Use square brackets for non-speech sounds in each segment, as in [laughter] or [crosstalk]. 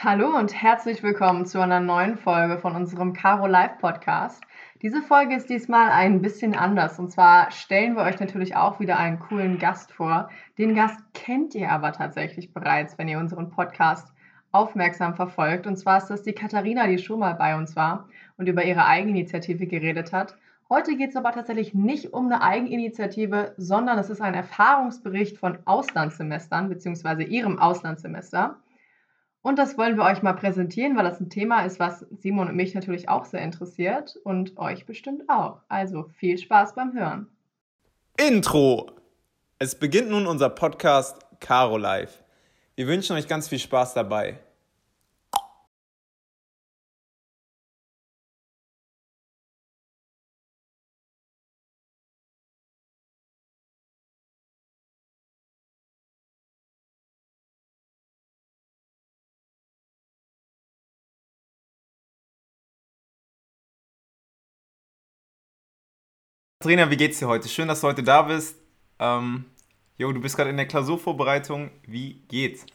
Hallo und herzlich willkommen zu einer neuen Folge von unserem Caro Live Podcast. Diese Folge ist diesmal ein bisschen anders und zwar stellen wir euch natürlich auch wieder einen coolen Gast vor. Den Gast kennt ihr aber tatsächlich bereits, wenn ihr unseren Podcast aufmerksam verfolgt. Und zwar ist das die Katharina, die schon mal bei uns war und über ihre Eigeninitiative geredet hat. Heute geht es aber tatsächlich nicht um eine Eigeninitiative, sondern es ist ein Erfahrungsbericht von Auslandssemestern bzw. ihrem Auslandssemester. Und das wollen wir euch mal präsentieren, weil das ein Thema ist, was Simon und mich natürlich auch sehr interessiert und euch bestimmt auch. Also viel Spaß beim Hören. Intro! Es beginnt nun unser Podcast Caro Live. Wir wünschen euch ganz viel Spaß dabei. Trainer, wie geht's dir heute? Schön, dass du heute da bist. Ähm, jo, du bist gerade in der Klausurvorbereitung. Wie geht's?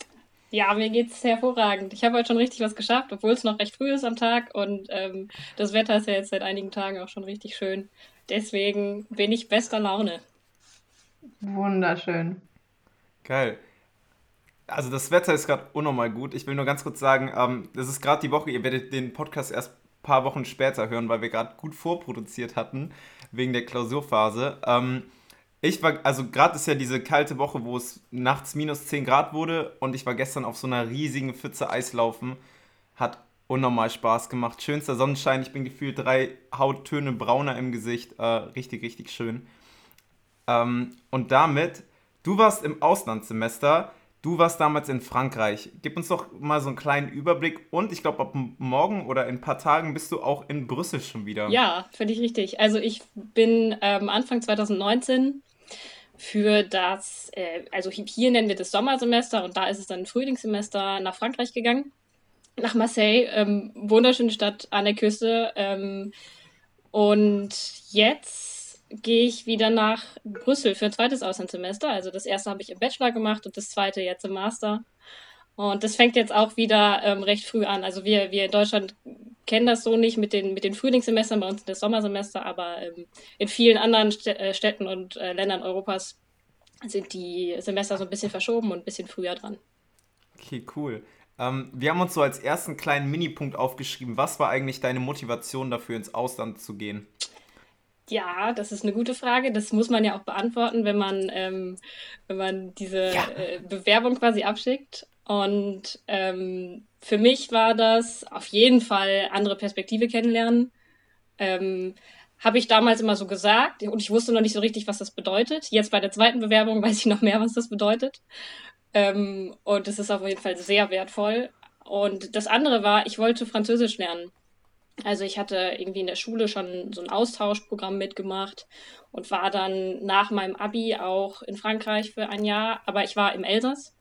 Ja, mir geht's hervorragend. Ich habe heute schon richtig was geschafft, obwohl es noch recht früh ist am Tag und ähm, das Wetter ist ja jetzt seit einigen Tagen auch schon richtig schön. Deswegen bin ich bester Laune. Wunderschön. Geil. Also das Wetter ist gerade unnormal gut. Ich will nur ganz kurz sagen, ähm, das ist gerade die Woche, ihr werdet den Podcast erst paar Wochen später hören, weil wir gerade gut vorproduziert hatten wegen der Klausurphase. Ähm, ich war, also gerade ist ja diese kalte Woche, wo es nachts minus 10 Grad wurde und ich war gestern auf so einer riesigen Pfütze Eislaufen. Hat unnormal Spaß gemacht. Schönster Sonnenschein, ich bin gefühlt drei Hauttöne brauner im Gesicht. Äh, richtig, richtig schön. Ähm, und damit, du warst im Auslandssemester. Du warst damals in Frankreich. Gib uns doch mal so einen kleinen Überblick. Und ich glaube, ab morgen oder in ein paar Tagen bist du auch in Brüssel schon wieder. Ja, ich richtig. Also ich bin ähm, Anfang 2019 für das, äh, also hier nennen wir das Sommersemester und da ist es dann Frühlingssemester nach Frankreich gegangen. Nach Marseille, ähm, wunderschöne Stadt an der Küste. Ähm, und jetzt gehe ich wieder nach Brüssel für ein zweites Auslandssemester. Also das erste habe ich im Bachelor gemacht und das zweite jetzt im Master. Und das fängt jetzt auch wieder ähm, recht früh an. Also wir, wir in Deutschland kennen das so nicht mit den, mit den Frühlingssemestern, bei uns das Sommersemester, aber ähm, in vielen anderen äh, Städten und äh, Ländern Europas sind die Semester so ein bisschen verschoben und ein bisschen früher dran. Okay, cool. Ähm, wir haben uns so als ersten kleinen Minipunkt aufgeschrieben. Was war eigentlich deine Motivation dafür, ins Ausland zu gehen? Ja, das ist eine gute Frage. Das muss man ja auch beantworten, wenn man, ähm, wenn man diese ja. äh, Bewerbung quasi abschickt. Und ähm, für mich war das auf jeden Fall andere Perspektive kennenlernen. Ähm, Habe ich damals immer so gesagt und ich wusste noch nicht so richtig, was das bedeutet. Jetzt bei der zweiten Bewerbung [laughs] weiß ich noch mehr, was das bedeutet. Ähm, und es ist auf jeden Fall sehr wertvoll. Und das andere war, ich wollte Französisch lernen. Also ich hatte irgendwie in der Schule schon so ein Austauschprogramm mitgemacht und war dann nach meinem Abi auch in Frankreich für ein Jahr, aber ich war im Elsass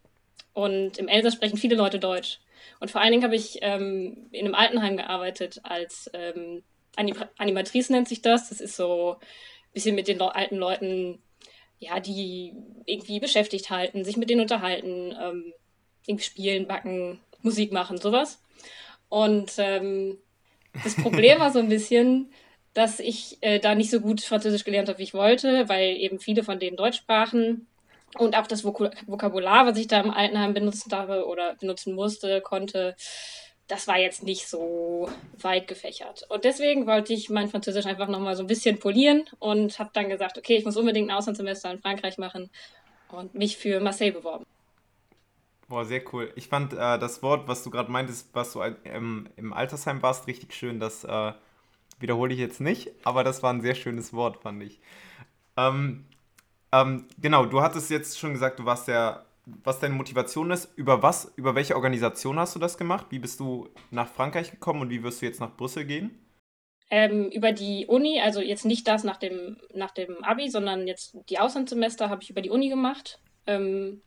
und im Elsass sprechen viele Leute Deutsch. Und vor allen Dingen habe ich ähm, in einem Altenheim gearbeitet als ähm, Animatrice nennt sich das. Das ist so ein bisschen mit den alten Leuten, ja, die irgendwie beschäftigt halten, sich mit denen unterhalten, ähm, irgendwie spielen, backen, Musik machen, sowas. Und ähm, das Problem war so ein bisschen, dass ich äh, da nicht so gut Französisch gelernt habe, wie ich wollte, weil eben viele von denen Deutsch sprachen. Und auch das Vok Vokabular, was ich da im Altenheim benutzen habe oder benutzen musste, konnte, das war jetzt nicht so weit gefächert. Und deswegen wollte ich mein Französisch einfach nochmal so ein bisschen polieren und habe dann gesagt, okay, ich muss unbedingt ein Auslandssemester in Frankreich machen und mich für Marseille beworben. Boah, sehr cool. Ich fand äh, das Wort, was du gerade meintest, was du ähm, im Altersheim warst, richtig schön. Das äh, wiederhole ich jetzt nicht, aber das war ein sehr schönes Wort, fand ich. Ähm, ähm, genau, du hattest jetzt schon gesagt, du warst der, was deine Motivation ist. Über was, über welche Organisation hast du das gemacht? Wie bist du nach Frankreich gekommen und wie wirst du jetzt nach Brüssel gehen? Ähm, über die Uni, also jetzt nicht das nach dem, nach dem Abi, sondern jetzt die Auslandssemester habe ich über die Uni gemacht. Ähm,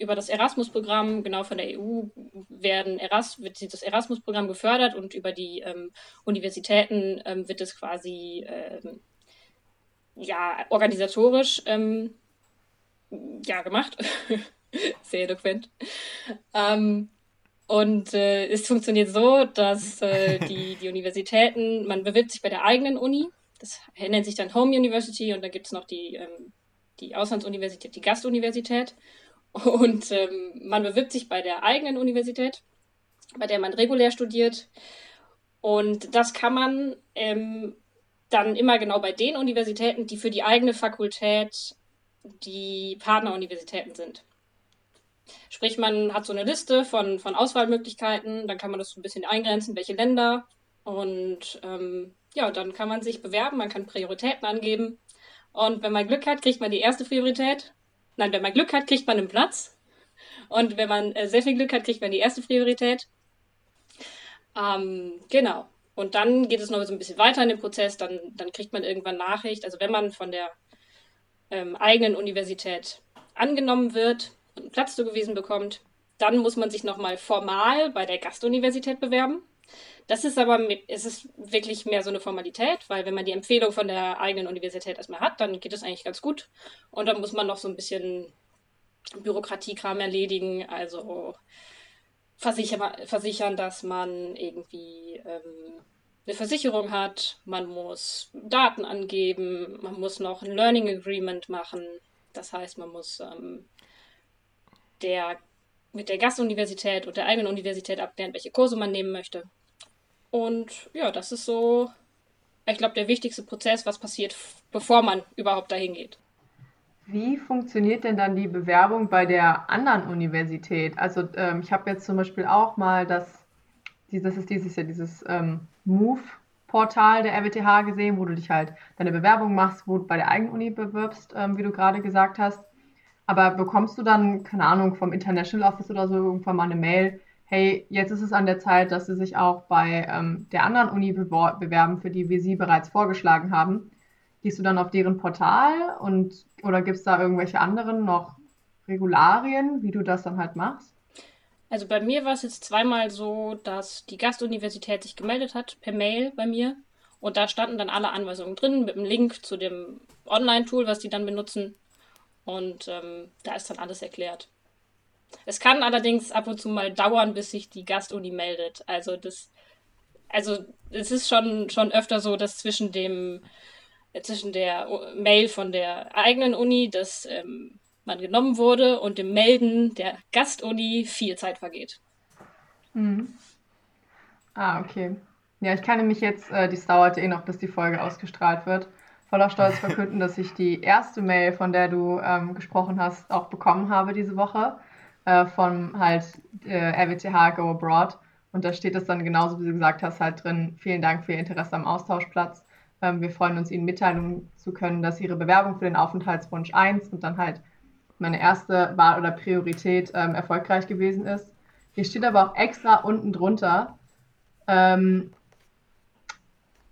über das Erasmus-Programm, genau von der EU, werden Eras wird das Erasmus-Programm gefördert und über die ähm, Universitäten ähm, wird es quasi ähm, ja, organisatorisch ähm, ja, gemacht. [laughs] Sehr eloquent. Ähm, Und äh, es funktioniert so, dass äh, die, die Universitäten, man bewirbt sich bei der eigenen Uni, das nennt sich dann Home University und dann gibt es noch die, ähm, die Auslandsuniversität, die Gastuniversität. Und ähm, man bewirbt sich bei der eigenen Universität, bei der man regulär studiert. Und das kann man ähm, dann immer genau bei den Universitäten, die für die eigene Fakultät die Partneruniversitäten sind. Sprich, man hat so eine Liste von, von Auswahlmöglichkeiten, dann kann man das so ein bisschen eingrenzen, welche Länder. Und ähm, ja, dann kann man sich bewerben, man kann Prioritäten angeben. Und wenn man Glück hat, kriegt man die erste Priorität. Nein, wenn man Glück hat, kriegt man einen Platz. Und wenn man äh, sehr viel Glück hat, kriegt man die erste Priorität. Ähm, genau. Und dann geht es noch so ein bisschen weiter in dem Prozess. Dann, dann kriegt man irgendwann Nachricht. Also wenn man von der ähm, eigenen Universität angenommen wird und einen Platz zugewiesen bekommt, dann muss man sich nochmal formal bei der Gastuniversität bewerben. Das ist aber es ist wirklich mehr so eine Formalität, weil wenn man die Empfehlung von der eigenen Universität erstmal hat, dann geht es eigentlich ganz gut. Und dann muss man noch so ein bisschen Bürokratiekram erledigen, also versichern, versichern dass man irgendwie ähm, eine Versicherung hat, man muss Daten angeben, man muss noch ein Learning Agreement machen. Das heißt, man muss ähm, der, mit der Gastuniversität und der eigenen Universität abklären, welche Kurse man nehmen möchte. Und ja, das ist so, ich glaube, der wichtigste Prozess, was passiert, bevor man überhaupt dahin geht. Wie funktioniert denn dann die Bewerbung bei der anderen Universität? Also ähm, ich habe jetzt zum Beispiel auch mal das, das ist dieses Jahr dieses ähm, Move-Portal der RWTH gesehen, wo du dich halt deine Bewerbung machst, wo du bei der eigenen Uni bewirbst, ähm, wie du gerade gesagt hast. Aber bekommst du dann, keine Ahnung, vom International Office oder so irgendwann mal eine Mail, hey, jetzt ist es an der Zeit, dass Sie sich auch bei ähm, der anderen Uni bewerben, für die wir Sie bereits vorgeschlagen haben. Gehst du dann auf deren Portal und oder gibt es da irgendwelche anderen noch Regularien, wie du das dann halt machst? Also bei mir war es jetzt zweimal so, dass die Gastuniversität sich gemeldet hat per Mail bei mir und da standen dann alle Anweisungen drin mit einem Link zu dem Online-Tool, was die dann benutzen und ähm, da ist dann alles erklärt. Es kann allerdings ab und zu mal dauern, bis sich die Gastuni meldet. Also das, also es ist schon, schon öfter so, dass zwischen dem, zwischen der Mail von der eigenen Uni, dass ähm, man genommen wurde, und dem Melden der Gastuni viel Zeit vergeht. Mhm. Ah, okay. Ja, ich kann nämlich jetzt, äh, dies dauert eh noch, bis die Folge ausgestrahlt wird, voller Stolz [laughs] verkünden, dass ich die erste Mail, von der du ähm, gesprochen hast, auch bekommen habe diese Woche äh, von halt äh, RWTH Go Abroad. Und da steht es dann genauso, wie du gesagt hast, halt drin, vielen Dank für Ihr Interesse am Austauschplatz. Ähm, wir freuen uns, Ihnen mitteilen zu können, dass Ihre Bewerbung für den Aufenthaltswunsch 1 und dann halt meine erste Wahl oder Priorität ähm, erfolgreich gewesen ist. Hier steht aber auch extra unten drunter, ähm,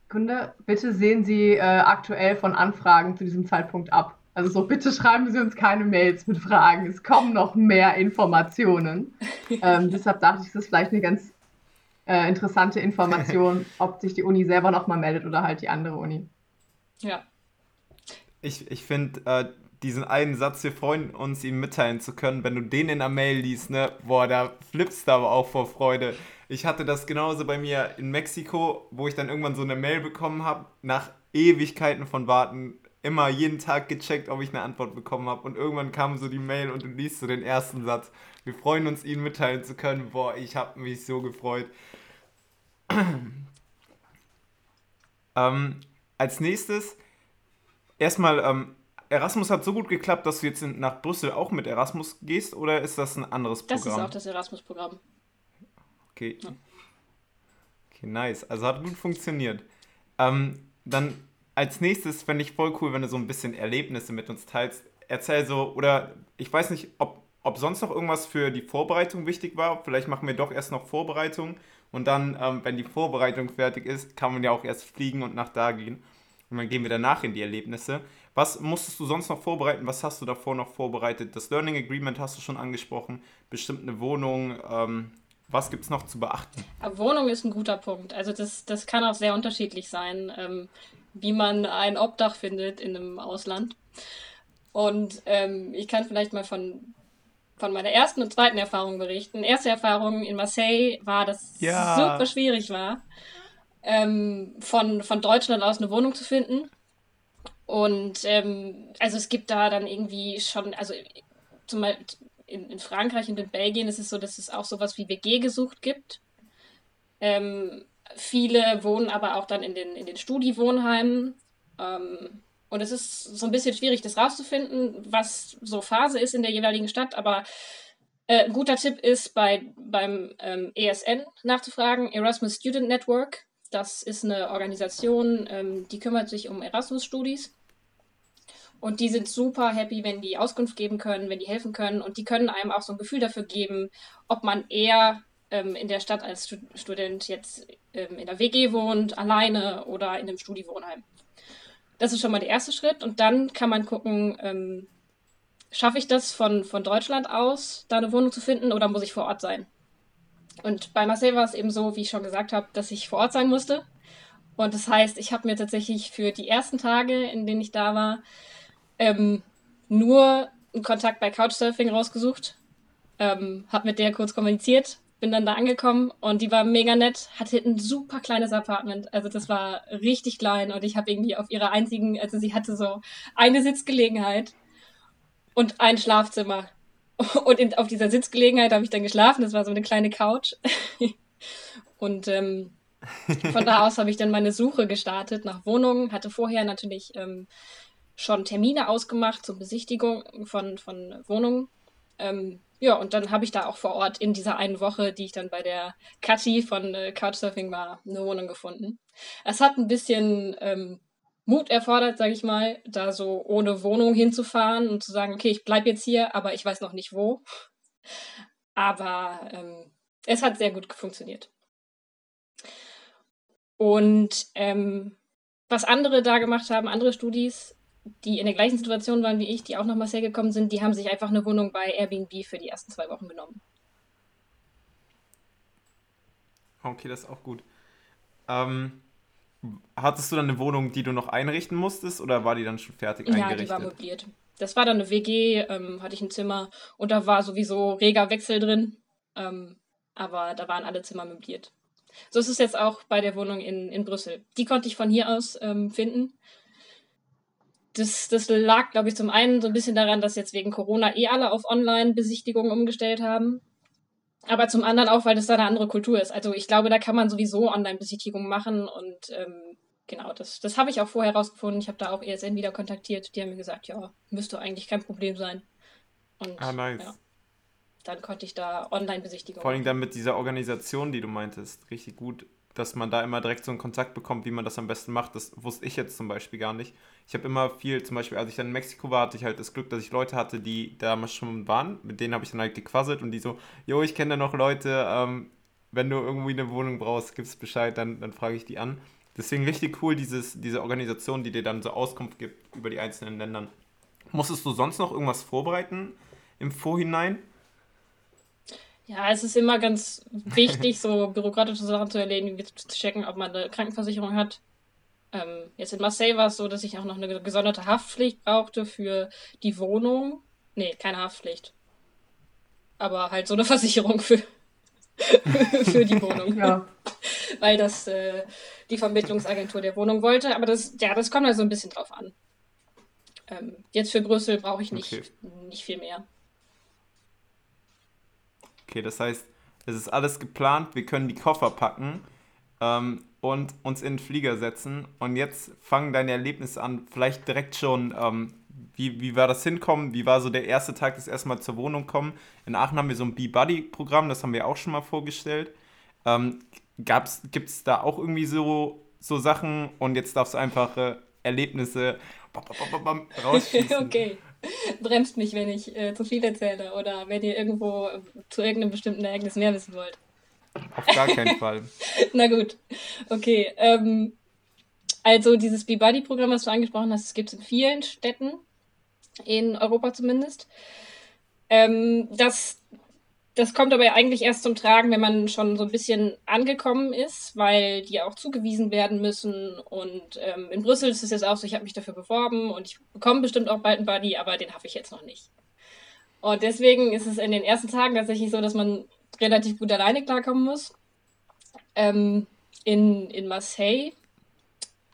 Kunde, bitte sehen Sie äh, aktuell von Anfragen zu diesem Zeitpunkt ab. Also so, bitte schreiben Sie uns keine Mails mit Fragen. Es kommen noch mehr Informationen. ähm, [laughs] deshalb dachte ich, das ist vielleicht eine ganz äh, interessante Information, [laughs] ob sich die Uni selber nochmal meldet oder halt die andere Uni. Ja. Ich, ich finde äh, diesen einen Satz, wir freuen uns, ihm mitteilen zu können, wenn du den in der Mail liest, ne, boah, da flippst du aber auch vor Freude. Ich hatte das genauso bei mir in Mexiko, wo ich dann irgendwann so eine Mail bekommen habe, nach Ewigkeiten von Warten, immer jeden Tag gecheckt, ob ich eine Antwort bekommen habe. Und irgendwann kam so die Mail und du liest so den ersten Satz. Wir freuen uns, Ihnen mitteilen zu können. Boah, ich habe mich so gefreut. [clears throat] ähm, als nächstes, erstmal, ähm, Erasmus hat so gut geklappt, dass du jetzt nach Brüssel auch mit Erasmus gehst oder ist das ein anderes Programm? Das ist auch das Erasmus-Programm. Okay. Ja. Okay, nice. Also hat gut funktioniert. Ähm, dann als nächstes fände ich voll cool, wenn du so ein bisschen Erlebnisse mit uns teilst. Erzähl so, oder ich weiß nicht, ob, ob sonst noch irgendwas für die Vorbereitung wichtig war. Vielleicht machen wir doch erst noch Vorbereitung und dann, ähm, wenn die Vorbereitung fertig ist, kann man ja auch erst fliegen und nach da gehen. Und dann gehen wir danach in die Erlebnisse. Was musstest du sonst noch vorbereiten? Was hast du davor noch vorbereitet? Das Learning Agreement hast du schon angesprochen. Bestimmt eine Wohnung. Ähm, was gibt es noch zu beachten? Wohnung ist ein guter Punkt. Also das, das kann auch sehr unterschiedlich sein. Ähm, wie man ein Obdach findet in einem Ausland. Und ähm, ich kann vielleicht mal von von meiner ersten und zweiten Erfahrung berichten. Erste Erfahrung in Marseille war, dass es ja. super schwierig war, ähm, von, von Deutschland aus eine Wohnung zu finden. Und ähm, also es gibt da dann irgendwie schon, also zum Beispiel in, in Frankreich und in Belgien ist es so, dass es auch sowas wie WG gesucht gibt. Ähm, viele wohnen aber auch dann in den, in den Studi-Wohnheimen. Ähm, und es ist so ein bisschen schwierig, das rauszufinden, was so Phase ist in der jeweiligen Stadt. Aber äh, ein guter Tipp ist, bei, beim ähm, ESN nachzufragen, Erasmus Student Network. Das ist eine Organisation, ähm, die kümmert sich um Erasmus-Studis. Und die sind super happy, wenn die Auskunft geben können, wenn die helfen können. Und die können einem auch so ein Gefühl dafür geben, ob man eher ähm, in der Stadt als Stud Student jetzt ähm, in der WG wohnt, alleine oder in einem Studiwohnheim. Das ist schon mal der erste Schritt. Und dann kann man gucken, ähm, schaffe ich das von, von Deutschland aus, da eine Wohnung zu finden oder muss ich vor Ort sein? Und bei Marseille war es eben so, wie ich schon gesagt habe, dass ich vor Ort sein musste. Und das heißt, ich habe mir tatsächlich für die ersten Tage, in denen ich da war, ähm, nur einen Kontakt bei Couchsurfing rausgesucht, ähm, habe mit der kurz kommuniziert, bin dann da angekommen und die war mega nett, hatte ein super kleines Apartment. Also das war richtig klein und ich habe irgendwie auf ihrer einzigen, also sie hatte so eine Sitzgelegenheit und ein Schlafzimmer. [laughs] Und in, auf dieser Sitzgelegenheit habe ich dann geschlafen. Das war so eine kleine Couch. [laughs] und ähm, von da aus habe ich dann meine Suche gestartet nach Wohnungen. Hatte vorher natürlich ähm, schon Termine ausgemacht zur Besichtigung von, von Wohnungen. Ähm, ja, und dann habe ich da auch vor Ort in dieser einen Woche, die ich dann bei der Kathi von äh, Couchsurfing war, eine Wohnung gefunden. Es hat ein bisschen ähm, Mut erfordert, sage ich mal, da so ohne Wohnung hinzufahren und zu sagen, okay, ich bleibe jetzt hier, aber ich weiß noch nicht wo. Aber ähm, es hat sehr gut funktioniert. Und ähm, was andere da gemacht haben, andere Studis, die in der gleichen Situation waren wie ich, die auch nach Marseille gekommen sind, die haben sich einfach eine Wohnung bei Airbnb für die ersten zwei Wochen genommen. Okay, das ist auch gut. Ähm, hattest du dann eine Wohnung, die du noch einrichten musstest oder war die dann schon fertig ja, eingerichtet? Ja, die war möbliert. Das war dann eine WG, ähm, hatte ich ein Zimmer und da war sowieso reger Wechsel drin. Ähm, aber da waren alle Zimmer möbliert. So ist es jetzt auch bei der Wohnung in, in Brüssel. Die konnte ich von hier aus ähm, finden das, das lag, glaube ich, zum einen so ein bisschen daran, dass jetzt wegen Corona eh alle auf Online-Besichtigungen umgestellt haben. Aber zum anderen auch, weil das da eine andere Kultur ist. Also ich glaube, da kann man sowieso Online-Besichtigungen machen und ähm, genau, das, das habe ich auch vorher rausgefunden. Ich habe da auch ESN wieder kontaktiert. Die haben mir gesagt, ja, müsste eigentlich kein Problem sein. Und, ah, nice. Ja, dann konnte ich da Online-Besichtigungen Vor allem dann mit dieser Organisation, die du meintest, richtig gut dass man da immer direkt so einen Kontakt bekommt, wie man das am besten macht. Das wusste ich jetzt zum Beispiel gar nicht. Ich habe immer viel, zum Beispiel, als ich dann in Mexiko war, hatte ich halt das Glück, dass ich Leute hatte, die damals schon waren. Mit denen habe ich dann halt gequasselt und die so, jo, ich kenne da noch Leute, ähm, wenn du irgendwie eine Wohnung brauchst, gibst Bescheid, dann, dann frage ich die an. Deswegen richtig cool, dieses, diese Organisation, die dir dann so Auskunft gibt über die einzelnen Ländern. Musstest du sonst noch irgendwas vorbereiten im Vorhinein? Ja, es ist immer ganz wichtig, so bürokratische Sachen zu erledigen, wie zu checken, ob man eine Krankenversicherung hat. Ähm, jetzt in Marseille war es so, dass ich auch noch eine gesonderte Haftpflicht brauchte für die Wohnung. Nee, keine Haftpflicht. Aber halt so eine [laughs] Versicherung für, [laughs] für die Wohnung. Ja. [laughs] Weil das äh, die Vermittlungsagentur der Wohnung wollte. Aber das, ja, das kommt also ein bisschen drauf an. Ähm, jetzt für Brüssel brauche ich nicht, okay. nicht viel mehr. Okay, das heißt, es ist alles geplant, wir können die Koffer packen ähm, und uns in den Flieger setzen. Und jetzt fangen deine Erlebnisse an, vielleicht direkt schon, ähm, wie, wie war das Hinkommen? Wie war so der erste Tag, das erste Mal zur Wohnung kommen? In Aachen haben wir so ein Be-Buddy-Programm, das haben wir auch schon mal vorgestellt. Ähm, Gibt es da auch irgendwie so, so Sachen und jetzt darfst du einfach äh, Erlebnisse [laughs] rausschießen? okay. [laughs] bremst mich, wenn ich äh, zu viel erzähle oder wenn ihr irgendwo zu irgendeinem bestimmten Ereignis mehr wissen wollt. Auf gar keinen [laughs] Fall. Na gut. Okay. Ähm, also dieses Be-Buddy-Programm, was du angesprochen hast, es gibt es in vielen Städten, in Europa zumindest. Ähm, das das kommt aber eigentlich erst zum Tragen, wenn man schon so ein bisschen angekommen ist, weil die auch zugewiesen werden müssen. Und ähm, in Brüssel ist es jetzt auch so, ich habe mich dafür beworben und ich bekomme bestimmt auch bald einen Buddy, aber den habe ich jetzt noch nicht. Und deswegen ist es in den ersten Tagen tatsächlich so, dass man relativ gut alleine klarkommen muss. Ähm, in, in Marseille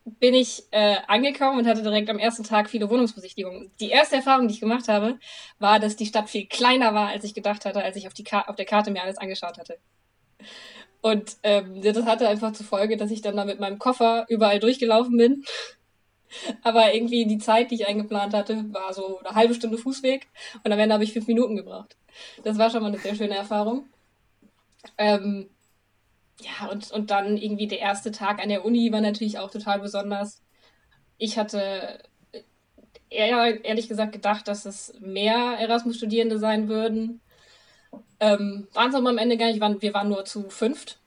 bin ich äh, angekommen und hatte direkt am ersten Tag viele Wohnungsbesichtigungen. Die erste Erfahrung, die ich gemacht habe, war, dass die Stadt viel kleiner war, als ich gedacht hatte, als ich auf, die auf der Karte mir alles angeschaut hatte. Und ähm, das hatte einfach zur Folge, dass ich dann da mit meinem Koffer überall durchgelaufen bin. [laughs] Aber irgendwie die Zeit, die ich eingeplant hatte, war so eine halbe Stunde Fußweg und am Ende habe ich fünf Minuten gebraucht. Das war schon mal eine sehr schöne Erfahrung. Ähm, ja, und, und dann irgendwie der erste Tag an der Uni war natürlich auch total besonders. Ich hatte eher, ehrlich gesagt gedacht, dass es mehr Erasmus-Studierende sein würden. Ähm, waren es aber am Ende gar nicht, waren, wir waren nur zu fünft.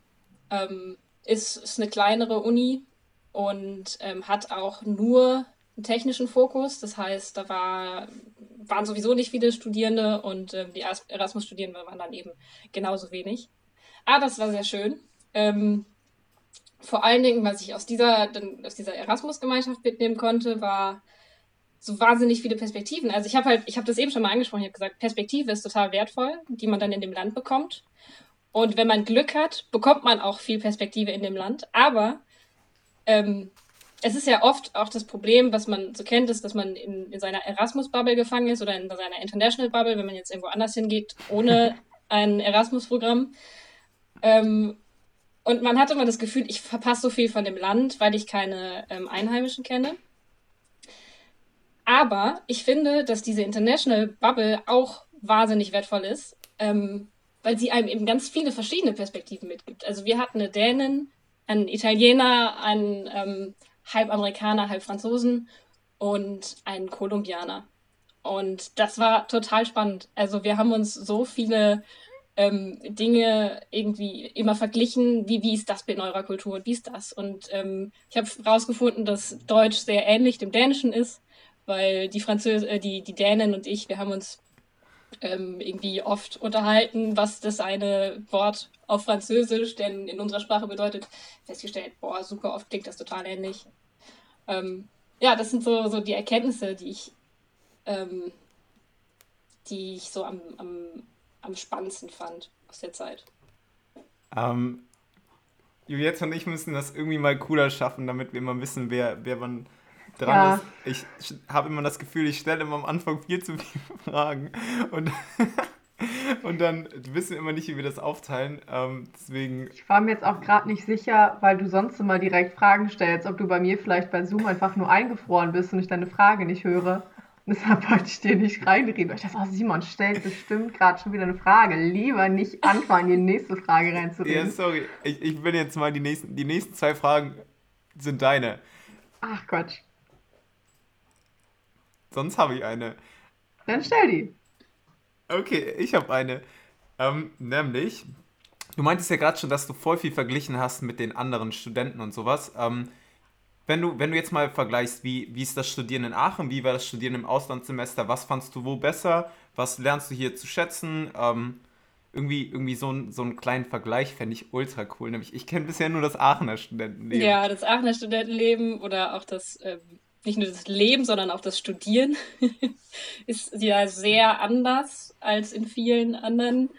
Ähm, ist, ist eine kleinere Uni und ähm, hat auch nur einen technischen Fokus. Das heißt, da war, waren sowieso nicht viele Studierende und ähm, die Erasmus-Studierenden waren dann eben genauso wenig. Aber das war sehr schön. Ähm, vor allen Dingen, was ich aus dieser, aus dieser Erasmus-Gemeinschaft mitnehmen konnte, war so wahnsinnig viele Perspektiven. Also ich habe halt, ich habe das eben schon mal angesprochen, ich habe gesagt, Perspektive ist total wertvoll, die man dann in dem Land bekommt. Und wenn man Glück hat, bekommt man auch viel Perspektive in dem Land. Aber ähm, es ist ja oft auch das Problem, was man so kennt, ist, dass man in, in seiner Erasmus-Bubble gefangen ist oder in seiner International-Bubble, wenn man jetzt irgendwo anders hingeht, ohne ein Erasmus-Programm. Ähm, und man hat immer das Gefühl, ich verpasse so viel von dem Land, weil ich keine ähm, Einheimischen kenne. Aber ich finde, dass diese International Bubble auch wahnsinnig wertvoll ist, ähm, weil sie einem eben ganz viele verschiedene Perspektiven mitgibt. Also wir hatten eine Dänin, einen Italiener, einen ähm, halb Amerikaner, halb Franzosen und einen Kolumbianer. Und das war total spannend. Also wir haben uns so viele ähm, Dinge irgendwie immer verglichen, wie, wie ist das in eurer Kultur und wie ist das? Und ähm, ich habe herausgefunden, dass Deutsch sehr ähnlich dem Dänischen ist, weil die Französ äh, die, die Dänen und ich, wir haben uns ähm, irgendwie oft unterhalten, was das eine Wort auf Französisch denn in unserer Sprache bedeutet, festgestellt, boah, super oft klingt das total ähnlich. Ähm, ja, das sind so, so die Erkenntnisse, die ich, ähm, die ich so am, am am spannendsten fand aus der Zeit. Ähm, Juliette und ich müssen das irgendwie mal cooler schaffen, damit wir immer wissen, wer, wer wann dran ja. ist. Ich habe immer das Gefühl, ich stelle immer am Anfang viel zu viele [laughs] Fragen und, [laughs] und dann wissen wir immer nicht, wie wir das aufteilen. Ähm, deswegen. Ich war mir jetzt auch gerade nicht sicher, weil du sonst immer direkt Fragen stellst, ob du bei mir vielleicht bei Zoom einfach nur eingefroren bist und ich deine Frage nicht höre. Deshalb wollte ich dir nicht reinreden. Ich dachte, oh, Simon stellt bestimmt gerade schon wieder eine Frage. Lieber nicht anfangen, die nächste Frage reinzureden. Ja, sorry. Ich, ich bin jetzt mal die nächsten, die nächsten zwei Fragen sind deine. Ach Quatsch. Sonst habe ich eine. Dann stell die. Okay, ich habe eine. Ähm, nämlich, du meintest ja gerade schon, dass du voll viel verglichen hast mit den anderen Studenten und sowas. Ähm, wenn du, wenn du jetzt mal vergleichst, wie, wie ist das Studieren in Aachen, wie war das Studieren im Auslandssemester, was fandst du wo besser, was lernst du hier zu schätzen? Ähm, irgendwie, irgendwie so, ein, so einen kleinen Vergleich fände ich ultra cool. Nämlich, ich kenne bisher nur das Aachener Studentenleben. Ja, das Aachener Studentenleben oder auch das, ähm, nicht nur das Leben, sondern auch das Studieren [laughs] ist ja sehr anders als in vielen anderen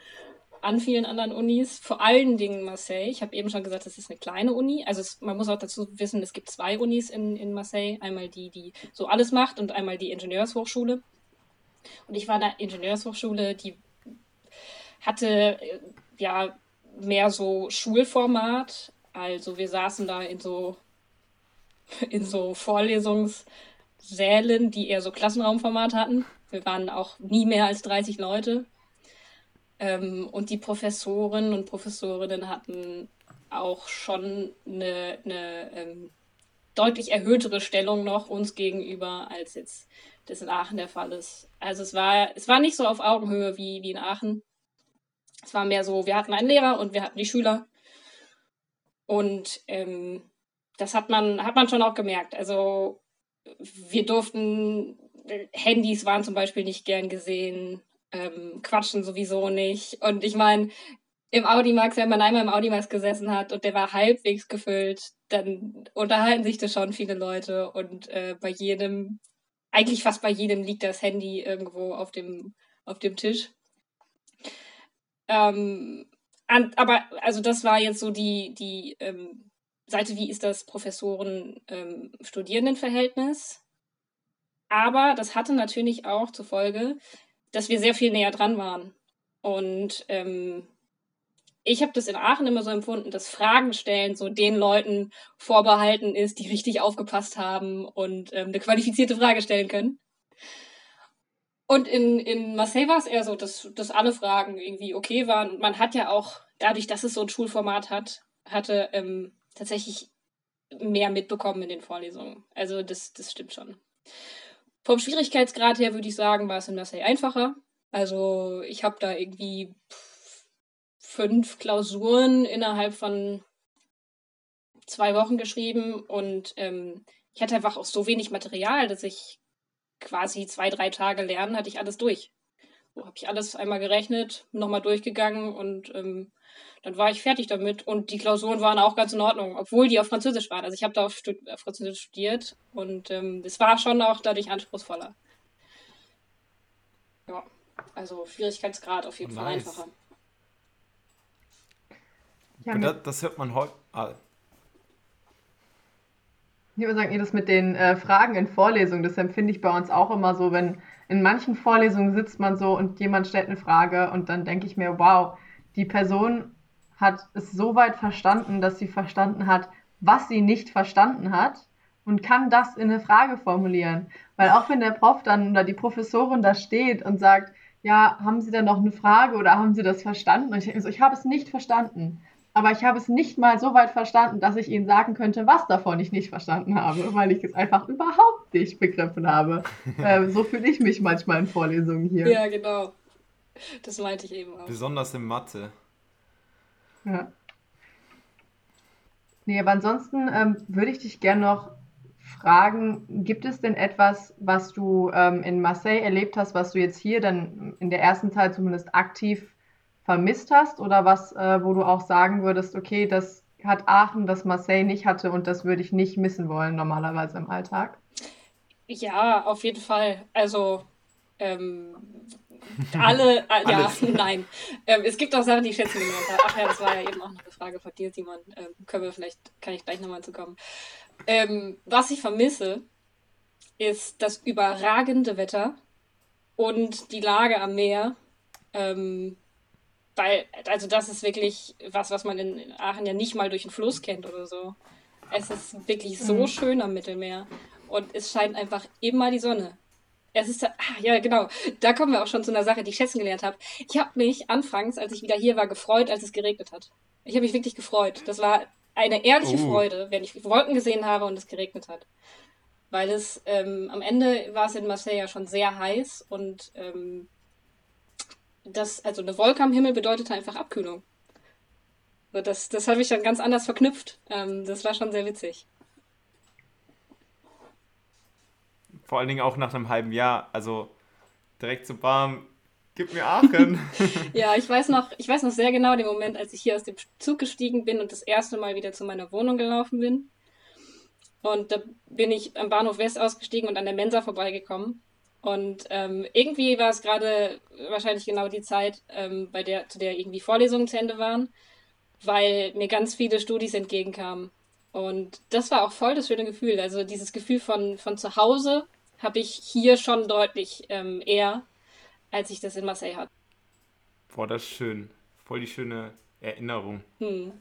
an vielen anderen Unis, vor allen Dingen Marseille. Ich habe eben schon gesagt, das ist eine kleine Uni. Also es, man muss auch dazu wissen, es gibt zwei Unis in, in Marseille. Einmal die, die so alles macht und einmal die Ingenieurshochschule. Und ich war in der Ingenieurshochschule, die hatte äh, ja mehr so Schulformat. Also wir saßen da in so, [laughs] in so Vorlesungssälen, die eher so Klassenraumformat hatten. Wir waren auch nie mehr als 30 Leute. Ähm, und die Professoren und Professorinnen hatten auch schon eine, eine ähm, deutlich erhöhtere Stellung noch uns gegenüber, als jetzt das in Aachen der Fall ist. Also es war, es war nicht so auf Augenhöhe wie, wie in Aachen. Es war mehr so, wir hatten einen Lehrer und wir hatten die Schüler. Und ähm, das hat man, hat man schon auch gemerkt. Also wir durften, Handys waren zum Beispiel nicht gern gesehen ähm, quatschen sowieso nicht. Und ich meine, im Audimax, wenn man einmal im Audimax gesessen hat und der war halbwegs gefüllt, dann unterhalten sich da schon viele Leute und äh, bei jedem, eigentlich fast bei jedem liegt das Handy irgendwo auf dem, auf dem Tisch. Ähm, an, aber also das war jetzt so die, die ähm, Seite, wie ist das Professoren-Studierendenverhältnis. Ähm, aber das hatte natürlich auch zur Folge, dass wir sehr viel näher dran waren. Und ähm, ich habe das in Aachen immer so empfunden, dass Fragen stellen so den Leuten vorbehalten ist, die richtig aufgepasst haben und ähm, eine qualifizierte Frage stellen können. Und in, in Marseille war es eher so, dass, dass alle Fragen irgendwie okay waren. Und man hat ja auch, dadurch, dass es so ein Schulformat hat, hatte ähm, tatsächlich mehr mitbekommen in den Vorlesungen. Also das, das stimmt schon. Vom Schwierigkeitsgrad her würde ich sagen, war es in Marseille einfacher. Also ich habe da irgendwie fünf Klausuren innerhalb von zwei Wochen geschrieben und ähm, ich hatte einfach auch so wenig Material, dass ich quasi zwei, drei Tage lernen, hatte ich alles durch. Habe ich alles einmal gerechnet, nochmal durchgegangen und ähm, dann war ich fertig damit. Und die Klausuren waren auch ganz in Ordnung, obwohl die auf Französisch waren. Also ich habe da auf, Stud auf Französisch studiert und ähm, es war schon auch dadurch anspruchsvoller. Ja, also Schwierigkeitsgrad auf jeden nice. Fall einfacher. Ja, das, das, hört man heute. Ah. Ich würde sagen, das mit den äh, Fragen in Vorlesungen, das empfinde ich bei uns auch immer so, wenn in manchen Vorlesungen sitzt man so und jemand stellt eine Frage und dann denke ich mir, wow, die Person hat es so weit verstanden, dass sie verstanden hat, was sie nicht verstanden hat und kann das in eine Frage formulieren. Weil auch wenn der Prof dann oder die Professorin da steht und sagt, ja, haben Sie denn noch eine Frage oder haben Sie das verstanden? Und ich denke so, ich habe es nicht verstanden aber ich habe es nicht mal so weit verstanden, dass ich Ihnen sagen könnte, was davon ich nicht verstanden habe, weil ich es einfach überhaupt nicht begriffen habe. [laughs] äh, so fühle ich mich manchmal in Vorlesungen hier. Ja, genau. Das meinte ich eben auch. Besonders in Mathe. Ja. Nee, aber ansonsten ähm, würde ich dich gerne noch fragen, gibt es denn etwas, was du ähm, in Marseille erlebt hast, was du jetzt hier dann in der ersten Zeit zumindest aktiv vermisst hast oder was, äh, wo du auch sagen würdest, okay, das hat Aachen, das Marseille nicht hatte und das würde ich nicht missen wollen normalerweise im Alltag? Ja, auf jeden Fall. Also ähm, [laughs] alle, äh, ja, [laughs] nein. Ähm, es gibt auch Sachen, die ich schätzen gelernt habe. Ach ja, das war ja eben auch noch eine Frage von dir, Simon. Ähm, können wir vielleicht, kann ich gleich nochmal zu kommen. Ähm, was ich vermisse, ist das überragende Wetter und die Lage am Meer. Ähm, weil, also das ist wirklich was, was man in Aachen ja nicht mal durch den Fluss kennt oder so. Es ist wirklich so mhm. schön am Mittelmeer. Und es scheint einfach immer die Sonne. Es ist, ah, ja, genau. Da kommen wir auch schon zu einer Sache, die ich schätzen gelernt habe. Ich habe mich anfangs, als ich wieder hier war, gefreut, als es geregnet hat. Ich habe mich wirklich gefreut. Das war eine ehrliche oh. Freude, wenn ich Wolken gesehen habe und es geregnet hat. Weil es ähm, am Ende war es in Marseille ja schon sehr heiß und ähm, das, also eine Wolke am Himmel bedeutete einfach Abkühlung. Das, das habe ich dann ganz anders verknüpft. Ähm, das war schon sehr witzig. Vor allen Dingen auch nach einem halben Jahr. Also direkt so warm. Gib mir Aachen. [laughs] ja, ich weiß noch, ich weiß noch sehr genau den Moment, als ich hier aus dem Zug gestiegen bin und das erste Mal wieder zu meiner Wohnung gelaufen bin. Und da bin ich am Bahnhof West ausgestiegen und an der Mensa vorbeigekommen. Und ähm, irgendwie war es gerade wahrscheinlich genau die Zeit, ähm, bei der, zu der irgendwie Vorlesungen zu Ende waren, weil mir ganz viele Studis entgegenkamen. Und das war auch voll das schöne Gefühl. Also dieses Gefühl von, von zu Hause habe ich hier schon deutlich ähm, eher, als ich das in Marseille hatte. Boah, das ist schön. Voll die schöne Erinnerung. Hm.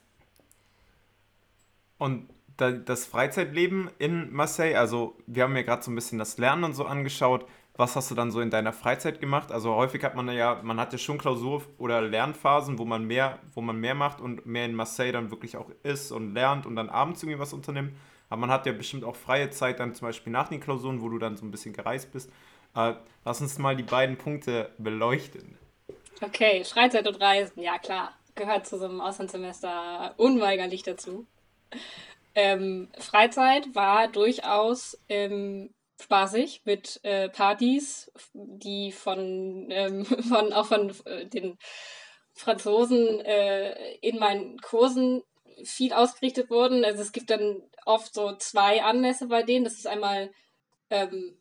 Und das Freizeitleben in Marseille, also wir haben ja gerade so ein bisschen das Lernen und so angeschaut was hast du dann so in deiner Freizeit gemacht? Also häufig hat man ja, man hat ja schon Klausur- oder Lernphasen, wo man mehr, wo man mehr macht und mehr in Marseille dann wirklich auch ist und lernt und dann abends irgendwie was unternimmt. Aber man hat ja bestimmt auch freie Zeit dann zum Beispiel nach den Klausuren, wo du dann so ein bisschen gereist bist. Äh, lass uns mal die beiden Punkte beleuchten. Okay, Freizeit und Reisen, ja klar, gehört zu so einem Auslandssemester unweigerlich dazu. Ähm, Freizeit war durchaus ähm, spaßig mit äh, Partys, die von, ähm, [laughs] von auch von äh, den Franzosen äh, in meinen Kursen viel ausgerichtet wurden. Also es gibt dann oft so zwei Anlässe bei denen. Das ist einmal ähm,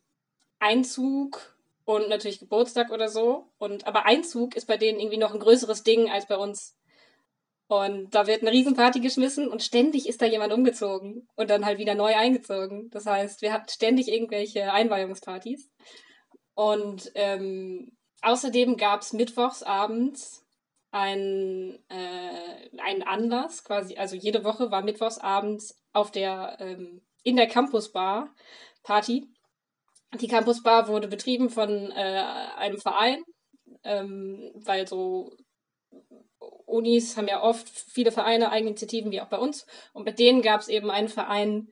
Einzug und natürlich Geburtstag oder so. Und aber Einzug ist bei denen irgendwie noch ein größeres Ding als bei uns. Und da wird eine Riesenparty geschmissen und ständig ist da jemand umgezogen und dann halt wieder neu eingezogen. Das heißt, wir hatten ständig irgendwelche Einweihungspartys. Und ähm, außerdem gab es mittwochs abends ein, äh, einen Anlass, quasi, also jede Woche war mittwochs abends auf der, ähm, in der Campusbar Party. Die Campusbar wurde betrieben von äh, einem Verein, ähm, weil so Unis haben ja oft viele Vereine, Eigeninitiativen, wie auch bei uns. Und bei denen gab es eben einen Verein,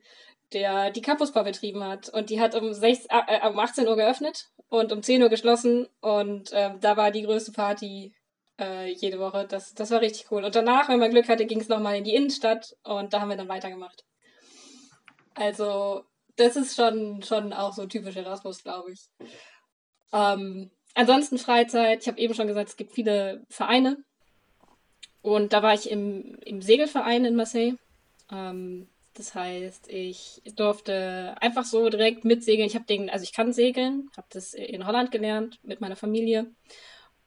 der die Campusbar betrieben hat. Und die hat um, 6, äh, um 18 Uhr geöffnet und um 10 Uhr geschlossen. Und äh, da war die größte Party äh, jede Woche. Das, das war richtig cool. Und danach, wenn man Glück hatte, ging es nochmal in die Innenstadt und da haben wir dann weitergemacht. Also, das ist schon, schon auch so typisch Erasmus, glaube ich. Ähm, ansonsten Freizeit. Ich habe eben schon gesagt, es gibt viele Vereine, und da war ich im, im Segelverein in Marseille. Ähm, das heißt, ich durfte einfach so direkt mitsegeln. Ich habe den, also ich kann segeln, habe das in Holland gelernt mit meiner Familie.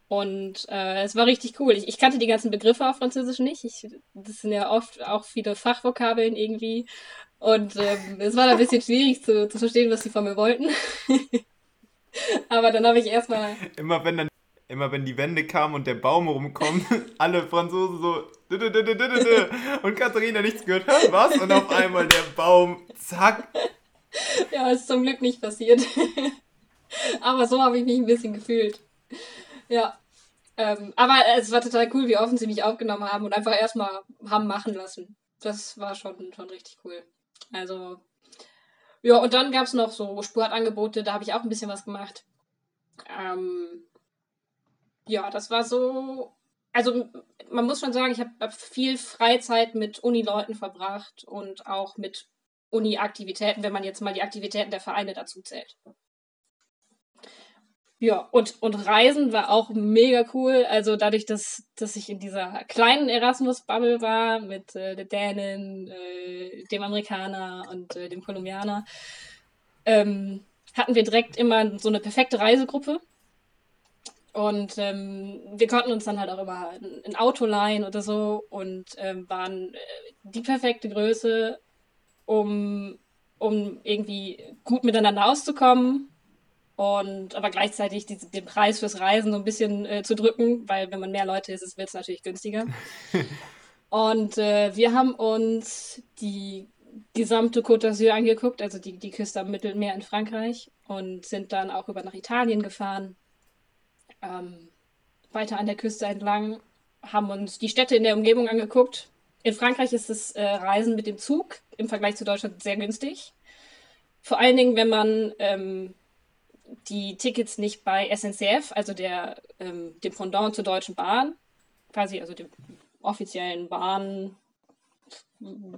Und äh, es war richtig cool. Ich, ich, kannte die ganzen Begriffe auf Französisch nicht. Ich, das sind ja oft auch viele Fachvokabeln irgendwie. Und ähm, es war ein bisschen schwierig zu, zu verstehen, was sie von mir wollten. [laughs] Aber dann habe ich erstmal. Immer wenn dann immer wenn die Wände kamen und der Baum rumkommt, [laughs] alle Franzosen so und Katharina nichts gehört, was? Und auf einmal der Baum, zack. Ja, ist zum Glück nicht passiert. aber so habe ich mich ein bisschen gefühlt. Ja. Ähm, aber es war total cool, wie offen sie mich aufgenommen haben und einfach erstmal haben machen lassen. Das war schon, schon richtig cool. Also, ja, und dann gab es noch so Sportangebote, da habe ich auch ein bisschen was gemacht. Ähm, ja, das war so. Also man muss schon sagen, ich habe viel Freizeit mit Uni-Leuten verbracht und auch mit Uni-Aktivitäten, wenn man jetzt mal die Aktivitäten der Vereine dazu zählt. Ja, und, und Reisen war auch mega cool. Also dadurch, dass, dass ich in dieser kleinen Erasmus-Bubble war mit äh, der Dänen, äh, dem Amerikaner und äh, dem Kolumbianer, ähm, hatten wir direkt immer so eine perfekte Reisegruppe. Und ähm, wir konnten uns dann halt auch immer ein, ein Auto leihen oder so und ähm, waren äh, die perfekte Größe, um, um irgendwie gut miteinander auszukommen und aber gleichzeitig die, den Preis fürs Reisen so ein bisschen äh, zu drücken, weil wenn man mehr Leute ist, wird es natürlich günstiger. [laughs] und äh, wir haben uns die gesamte Côte d'Azur angeguckt, also die, die Küste am Mittelmeer in Frankreich und sind dann auch über nach Italien gefahren ähm, weiter an der Küste entlang, haben uns die Städte in der Umgebung angeguckt. In Frankreich ist das äh, Reisen mit dem Zug im Vergleich zu Deutschland sehr günstig. Vor allen Dingen, wenn man ähm, die Tickets nicht bei SNCF, also der, ähm, dem Pendant zur Deutschen Bahn, quasi also dem offiziellen Bahn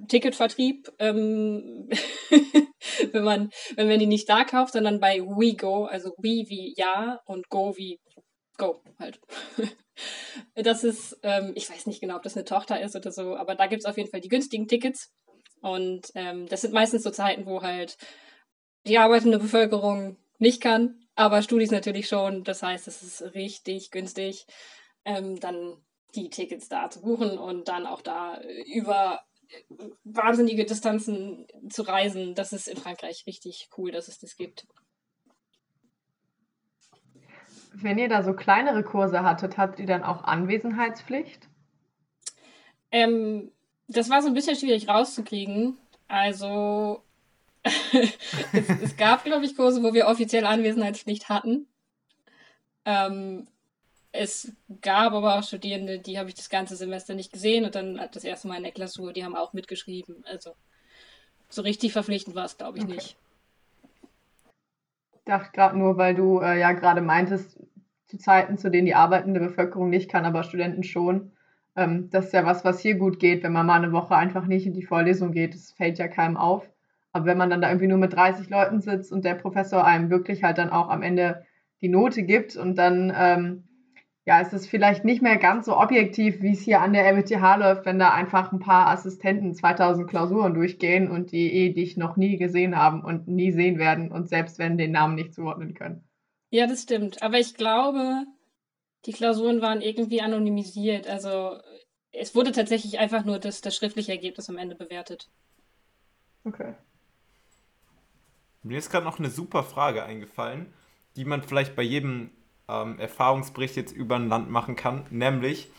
Ticketvertrieb, ähm, [laughs] wenn man, wenn man die nicht da kauft, sondern bei WeGo, also We wie Ja und Go wie Go halt. [laughs] das ist, ähm, ich weiß nicht genau, ob das eine Tochter ist oder so, aber da gibt es auf jeden Fall die günstigen Tickets. Und ähm, das sind meistens so Zeiten, wo halt die arbeitende Bevölkerung nicht kann, aber Studis natürlich schon. Das heißt, es ist richtig günstig, ähm, dann die Tickets da zu buchen und dann auch da über wahnsinnige Distanzen zu reisen. Das ist in Frankreich richtig cool, dass es das gibt. Wenn ihr da so kleinere Kurse hattet, habt ihr dann auch Anwesenheitspflicht? Ähm, das war so ein bisschen schwierig rauszukriegen. Also [laughs] es, es, gab, glaube ich, Kurse, wo wir offiziell Anwesenheitspflicht hatten. Ähm, es gab aber auch Studierende, die habe ich das ganze Semester nicht gesehen und dann das erste Mal in der Klausur, die haben auch mitgeschrieben. Also so richtig verpflichtend war es, glaube ich, okay. nicht. Ich dachte gerade nur, weil du äh, ja gerade meintest, zu Zeiten, zu denen die arbeitende Bevölkerung nicht kann, aber Studenten schon. Ähm, das ist ja was, was hier gut geht, wenn man mal eine Woche einfach nicht in die Vorlesung geht. Das fällt ja keinem auf. Aber wenn man dann da irgendwie nur mit 30 Leuten sitzt und der Professor einem wirklich halt dann auch am Ende die Note gibt und dann ähm, ja, ist es vielleicht nicht mehr ganz so objektiv, wie es hier an der RWTH läuft, wenn da einfach ein paar Assistenten 2000 Klausuren durchgehen und die eh dich noch nie gesehen haben und nie sehen werden und selbst wenn den Namen nicht zuordnen können. Ja, das stimmt. Aber ich glaube, die Klausuren waren irgendwie anonymisiert. Also es wurde tatsächlich einfach nur das, das schriftliche Ergebnis am Ende bewertet. Okay. Mir ist gerade noch eine super Frage eingefallen, die man vielleicht bei jedem ähm, Erfahrungsbericht jetzt über ein Land machen kann, nämlich,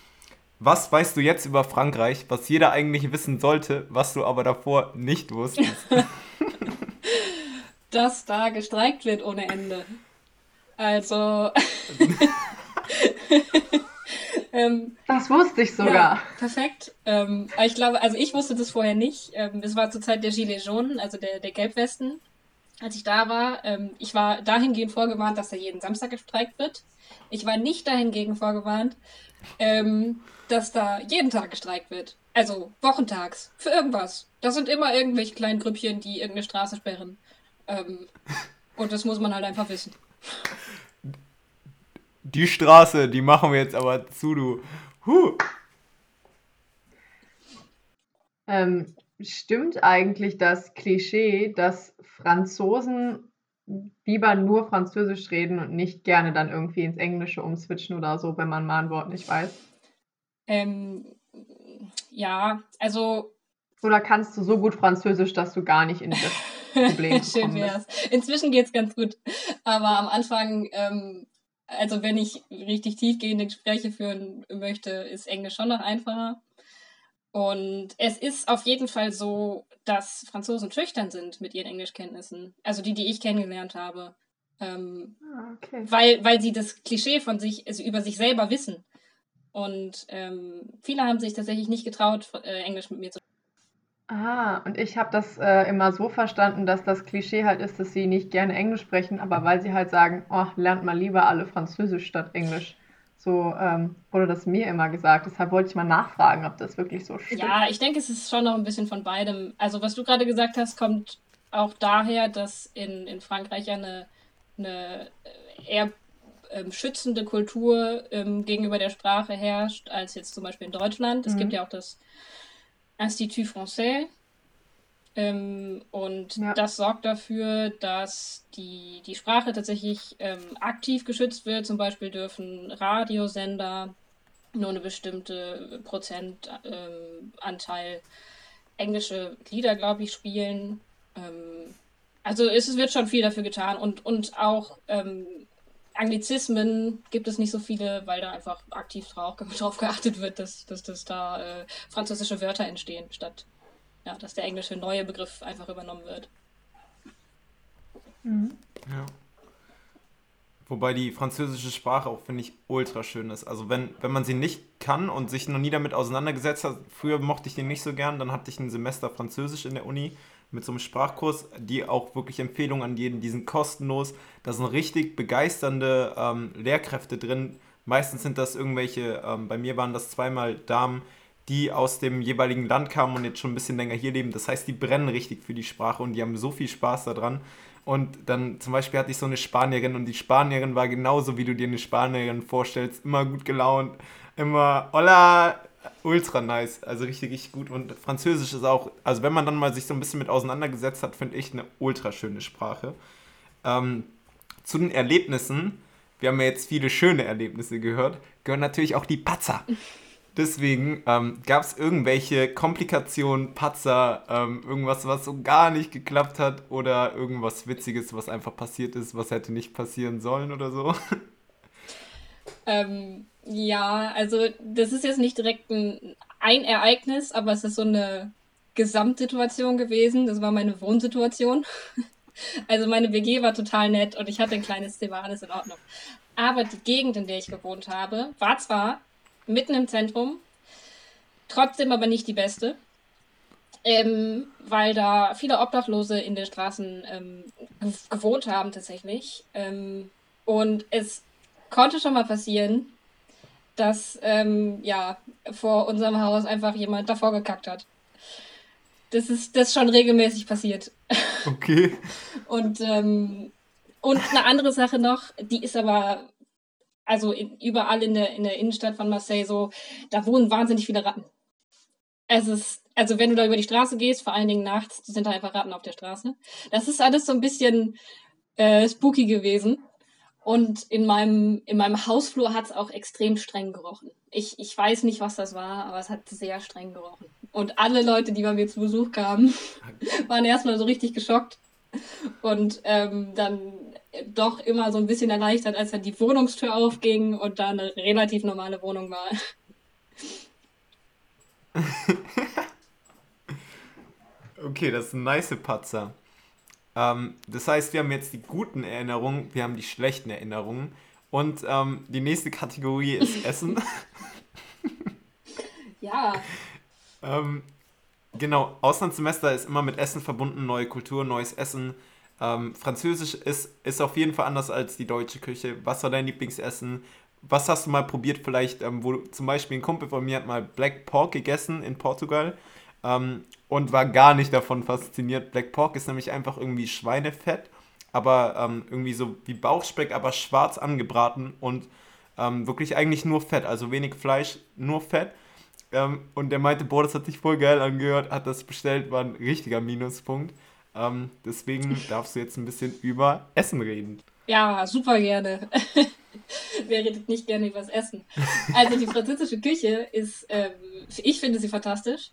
was weißt du jetzt über Frankreich, was jeder eigentlich wissen sollte, was du aber davor nicht wusstest? [laughs] Dass da gestreikt wird ohne Ende. Also. [laughs] ähm, das wusste ich sogar. Ja, perfekt. Ähm, ich glaube, also ich wusste das vorher nicht. Ähm, es war zur Zeit der Gilets jaunes, also der, der Gelbwesten als ich da war, ähm, ich war dahingehend vorgewarnt, dass da jeden Samstag gestreikt wird. Ich war nicht dahingegen vorgewarnt, ähm, dass da jeden Tag gestreikt wird. Also wochentags, für irgendwas. Das sind immer irgendwelche kleinen Grüppchen, die irgendeine Straße sperren. Ähm, und das muss man halt einfach wissen. Die Straße, die machen wir jetzt aber zu, du. Huh. Ähm, stimmt eigentlich das Klischee, dass Franzosen lieber nur Französisch reden und nicht gerne dann irgendwie ins Englische umswitchen oder so, wenn man mal ein Wort nicht weiß? Ähm, ja, also. Oder kannst du so gut Französisch, dass du gar nicht in das Problem [laughs] Schön wär's. Inzwischen geht's ganz gut. Aber am Anfang, ähm, also wenn ich richtig tiefgehende Gespräche führen möchte, ist Englisch schon noch einfacher. Und es ist auf jeden Fall so, dass Franzosen schüchtern sind mit ihren Englischkenntnissen. Also die, die ich kennengelernt habe. Ähm, ah, okay. weil, weil sie das Klischee von sich, also über sich selber wissen. Und ähm, viele haben sich tatsächlich nicht getraut, äh, Englisch mit mir zu Ah, und ich habe das äh, immer so verstanden, dass das Klischee halt ist, dass sie nicht gerne Englisch sprechen, aber weil sie halt sagen, oh, lernt mal lieber alle Französisch statt Englisch. So ähm, wurde das mir immer gesagt. Deshalb wollte ich mal nachfragen, ob das wirklich so stimmt. Ja, ich denke, es ist schon noch ein bisschen von beidem. Also, was du gerade gesagt hast, kommt auch daher, dass in, in Frankreich eine, eine äh, eher ähm, schützende Kultur ähm, gegenüber der Sprache herrscht, als jetzt zum Beispiel in Deutschland. Es mhm. gibt ja auch das Institut Français, ähm, und ja. das sorgt dafür, dass die, die Sprache tatsächlich ähm, aktiv geschützt wird. Zum Beispiel dürfen Radiosender nur eine bestimmte Prozentanteil ähm, englische Lieder, glaube ich, spielen. Ähm, also es wird schon viel dafür getan. Und, und auch ähm, Anglizismen gibt es nicht so viele, weil da einfach aktiv drauf, [laughs] drauf geachtet wird, dass, dass, dass da äh, französische Wörter entstehen, statt ja, dass der englische neue Begriff einfach übernommen wird. Mhm. Ja. Wobei die französische Sprache auch, finde ich, ultra schön ist. Also wenn, wenn man sie nicht kann und sich noch nie damit auseinandergesetzt hat, früher mochte ich den nicht so gern, dann hatte ich ein Semester Französisch in der Uni mit so einem Sprachkurs, die auch wirklich Empfehlungen an jeden, die sind kostenlos. Da sind richtig begeisternde ähm, Lehrkräfte drin. Meistens sind das irgendwelche, ähm, bei mir waren das zweimal Damen, die aus dem jeweiligen Land kamen und jetzt schon ein bisschen länger hier leben. Das heißt, die brennen richtig für die Sprache und die haben so viel Spaß daran. Und dann zum Beispiel hatte ich so eine Spanierin und die Spanierin war genauso, wie du dir eine Spanierin vorstellst. Immer gut gelaunt, immer hola, ultra nice. Also richtig, richtig gut. Und Französisch ist auch, also wenn man dann mal sich so ein bisschen mit auseinandergesetzt hat, finde ich eine ultra schöne Sprache. Ähm, zu den Erlebnissen, wir haben ja jetzt viele schöne Erlebnisse gehört, gehören natürlich auch die Patzer. Deswegen ähm, gab es irgendwelche Komplikationen, Patzer, ähm, irgendwas, was so gar nicht geklappt hat oder irgendwas Witziges, was einfach passiert ist, was hätte nicht passieren sollen oder so? [laughs] Ähm, ja, also das ist jetzt nicht direkt ein, ein Ereignis, aber es ist so eine Gesamtsituation gewesen. Das war meine Wohnsituation. [laughs] Also meine WG war total nett und ich hatte ein kleines Zimmer, alles in Ordnung. Aber die Gegend, in der ich gewohnt habe, war zwar mitten im Zentrum. Trotzdem aber nicht die beste. Ähm, weil da viele Obdachlose in den Straßen ähm, gewohnt haben tatsächlich. Ähm, und es konnte schon mal passieren, dass ähm, ja vor unserem Haus einfach jemand davor gekackt hat. Das ist das ist schon regelmäßig passiert. Okay. [laughs] und ähm, und eine andere Sache noch, die ist aber also in, überall in der, in der Innenstadt von Marseille so, da wohnen wahnsinnig viele Ratten. Es ist, also wenn du da über die Straße gehst, vor allen Dingen nachts, sind da einfach Ratten auf der Straße. Das ist alles so ein bisschen äh, spooky gewesen. Und in meinem, in meinem Hausflur hat es auch extrem streng gerochen. Ich, ich weiß nicht, was das war, aber es hat sehr streng gerochen. Und alle Leute, die bei mir zu Besuch kamen, [laughs] waren erstmal so richtig geschockt. Und ähm, dann doch immer so ein bisschen erleichtert, als dann die Wohnungstür aufging und da eine relativ normale Wohnung war. [laughs] okay, das ist ein nice Patzer. Ähm, das heißt, wir haben jetzt die guten Erinnerungen, wir haben die schlechten Erinnerungen. Und ähm, die nächste Kategorie ist [laughs] Essen. [laughs] ja. ähm, genau, Auslandssemester ist immer mit Essen verbunden, neue Kultur, neues Essen. Ähm, Französisch ist, ist auf jeden Fall anders als die deutsche Küche. Was war dein Lieblingsessen? Was hast du mal probiert, vielleicht, ähm, wo zum Beispiel ein Kumpel von mir hat mal Black Pork gegessen in Portugal ähm, und war gar nicht davon fasziniert. Black Pork ist nämlich einfach irgendwie Schweinefett, aber ähm, irgendwie so wie Bauchspeck, aber schwarz angebraten und ähm, wirklich eigentlich nur Fett, also wenig Fleisch, nur Fett. Ähm, und der meinte, boah, das hat sich voll geil angehört, hat das bestellt, war ein richtiger Minuspunkt. Ähm, deswegen darfst du jetzt ein bisschen über Essen reden. Ja, super gerne. [laughs] Wer redet nicht gerne über das Essen? Also die französische Küche ist, ähm, ich finde sie fantastisch.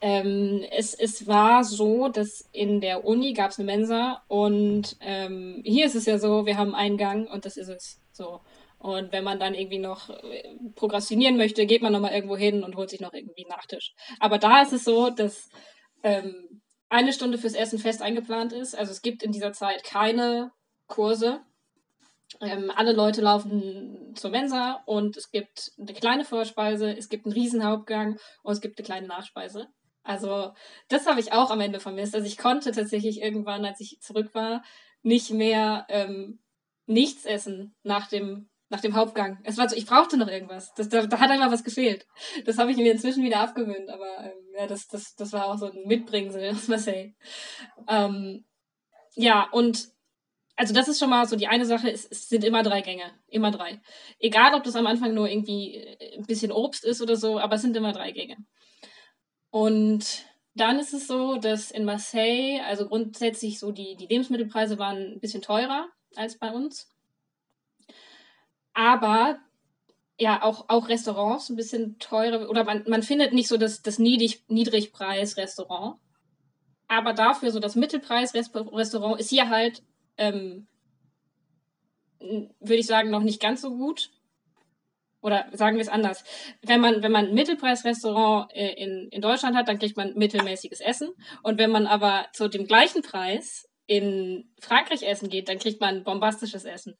Ähm, es, es war so, dass in der Uni gab es eine Mensa und ähm, hier ist es ja so, wir haben einen Gang und das ist es so. Und wenn man dann irgendwie noch äh, prokrastinieren möchte, geht man nochmal irgendwo hin und holt sich noch irgendwie einen Nachtisch. Aber da ist es so, dass ähm, eine Stunde fürs Essen fest eingeplant ist. Also es gibt in dieser Zeit keine Kurse. Ähm, alle Leute laufen zur Mensa und es gibt eine kleine Vorspeise, es gibt einen Riesenhauptgang und es gibt eine kleine Nachspeise. Also das habe ich auch am Ende vermisst. Also ich konnte tatsächlich irgendwann, als ich zurück war, nicht mehr ähm, nichts essen nach dem, nach dem Hauptgang. Es war so, ich brauchte noch irgendwas. Das, da, da hat einfach was gefehlt. Das habe ich mir inzwischen wieder abgewöhnt, aber ähm, ja, das, das, das war auch so ein Mitbringsel aus Marseille. Ähm, ja, und also das ist schon mal so die eine Sache, es, es, sind immer drei Gänge, immer drei. Egal, ob das am Anfang nur irgendwie äh, ein bisschen Obst ist oder so, aber es sind immer drei Gänge. Und dann ist es so, dass in Marseille, also grundsätzlich so die, die Lebensmittelpreise waren ein bisschen teurer als bei uns. Aber ja, auch, auch Restaurants ein bisschen teurer, oder man, man findet nicht so das, das Niedrig, Niedrigpreis-Restaurant. Aber dafür so das Mittelpreis-Restaurant ist hier halt, ähm, würde ich sagen, noch nicht ganz so gut oder sagen wir es anders. Wenn man, wenn man ein Mittelpreisrestaurant äh, in, in Deutschland hat, dann kriegt man mittelmäßiges Essen. Und wenn man aber zu dem gleichen Preis in Frankreich essen geht, dann kriegt man bombastisches Essen.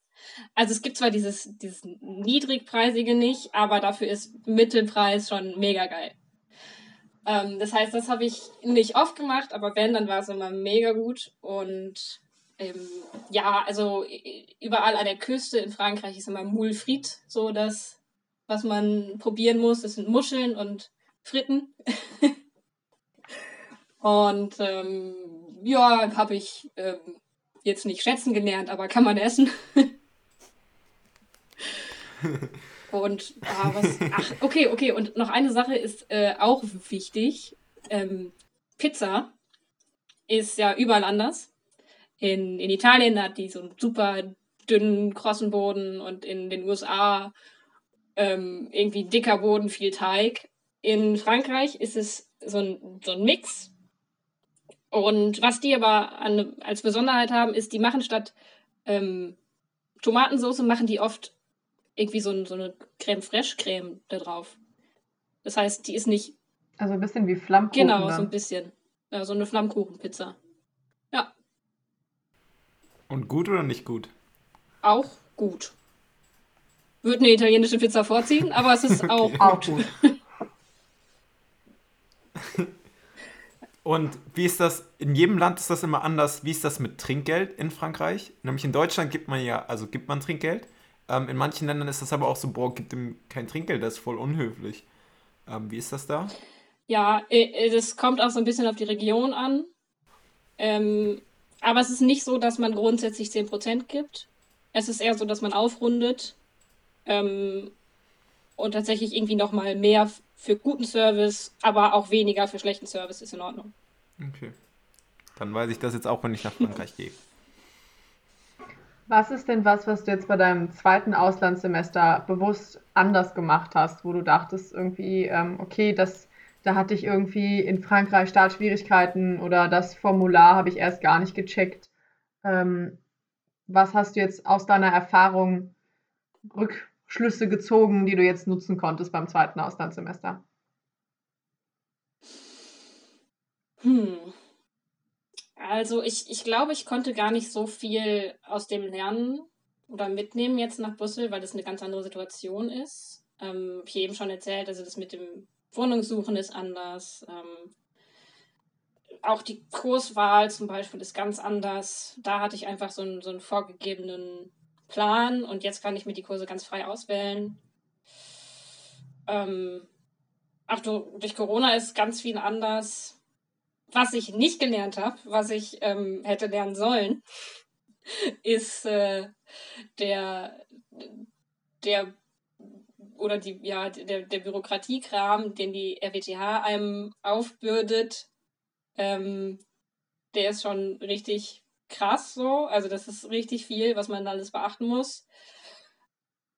Also es gibt zwar dieses, dieses niedrigpreisige nicht, aber dafür ist Mittelpreis schon mega geil. Ähm, das heißt, das habe ich nicht oft gemacht, aber wenn, dann war es immer mega gut. Und ähm, ja, also überall an der Küste in Frankreich ist immer Moule Frit so das was man probieren muss. Das sind Muscheln und Fritten. [laughs] und ähm, ja, habe ich ähm, jetzt nicht schätzen gelernt, aber kann man essen. [laughs] und ah, was, ach, okay, okay. Und noch eine Sache ist äh, auch wichtig. Ähm, Pizza ist ja überall anders. In, in Italien hat die so einen super dünnen, krossen Boden und in den USA ähm, irgendwie dicker Boden, viel Teig. In Frankreich ist es so ein, so ein Mix. Und was die aber an, als Besonderheit haben, ist, die machen statt ähm, Tomatensauce, machen die oft irgendwie so, ein, so eine Creme Fraiche Creme da drauf. Das heißt, die ist nicht. Also ein bisschen wie Flammkuchen. Genau, dann. so ein bisschen. Ja, so eine Flammkuchenpizza. Ja. Und gut oder nicht gut? Auch gut würde eine italienische Pizza vorziehen, aber es ist auch, [laughs] okay. auch gut. [laughs] Und wie ist das, in jedem Land ist das immer anders, wie ist das mit Trinkgeld in Frankreich? Nämlich in Deutschland gibt man ja, also gibt man Trinkgeld. Ähm, in manchen Ländern ist das aber auch so, boah, gibt ihm kein Trinkgeld, das ist voll unhöflich. Ähm, wie ist das da? Ja, äh, äh, das kommt auch so ein bisschen auf die Region an. Ähm, aber es ist nicht so, dass man grundsätzlich 10% gibt. Es ist eher so, dass man aufrundet ähm, und tatsächlich irgendwie nochmal mehr für guten Service, aber auch weniger für schlechten Service ist in Ordnung. Okay. Dann weiß ich das jetzt auch, wenn ich nach Frankreich gehe. Was ist denn was, was du jetzt bei deinem zweiten Auslandssemester bewusst anders gemacht hast, wo du dachtest irgendwie, ähm, okay, das, da hatte ich irgendwie in Frankreich Startschwierigkeiten oder das Formular habe ich erst gar nicht gecheckt. Ähm, was hast du jetzt aus deiner Erfahrung Rückschlüsse gezogen, die du jetzt nutzen konntest beim zweiten Auslandssemester? Hm. Also ich, ich glaube, ich konnte gar nicht so viel aus dem Lernen oder mitnehmen jetzt nach Brüssel, weil das eine ganz andere Situation ist. Ähm, habe ich eben schon erzählt, also das mit dem Wohnungssuchen ist anders. Ähm, auch die Kurswahl zum Beispiel ist ganz anders. Da hatte ich einfach so einen, so einen vorgegebenen Plan und jetzt kann ich mir die Kurse ganz frei auswählen. Ähm, ach du, durch Corona ist ganz viel anders was ich nicht gelernt habe, was ich ähm, hätte lernen sollen, [laughs] ist äh, der, der oder die, ja, der, der Bürokratiekram, den die RWTH einem aufbürdet, ähm, der ist schon richtig krass so. Also das ist richtig viel, was man alles beachten muss.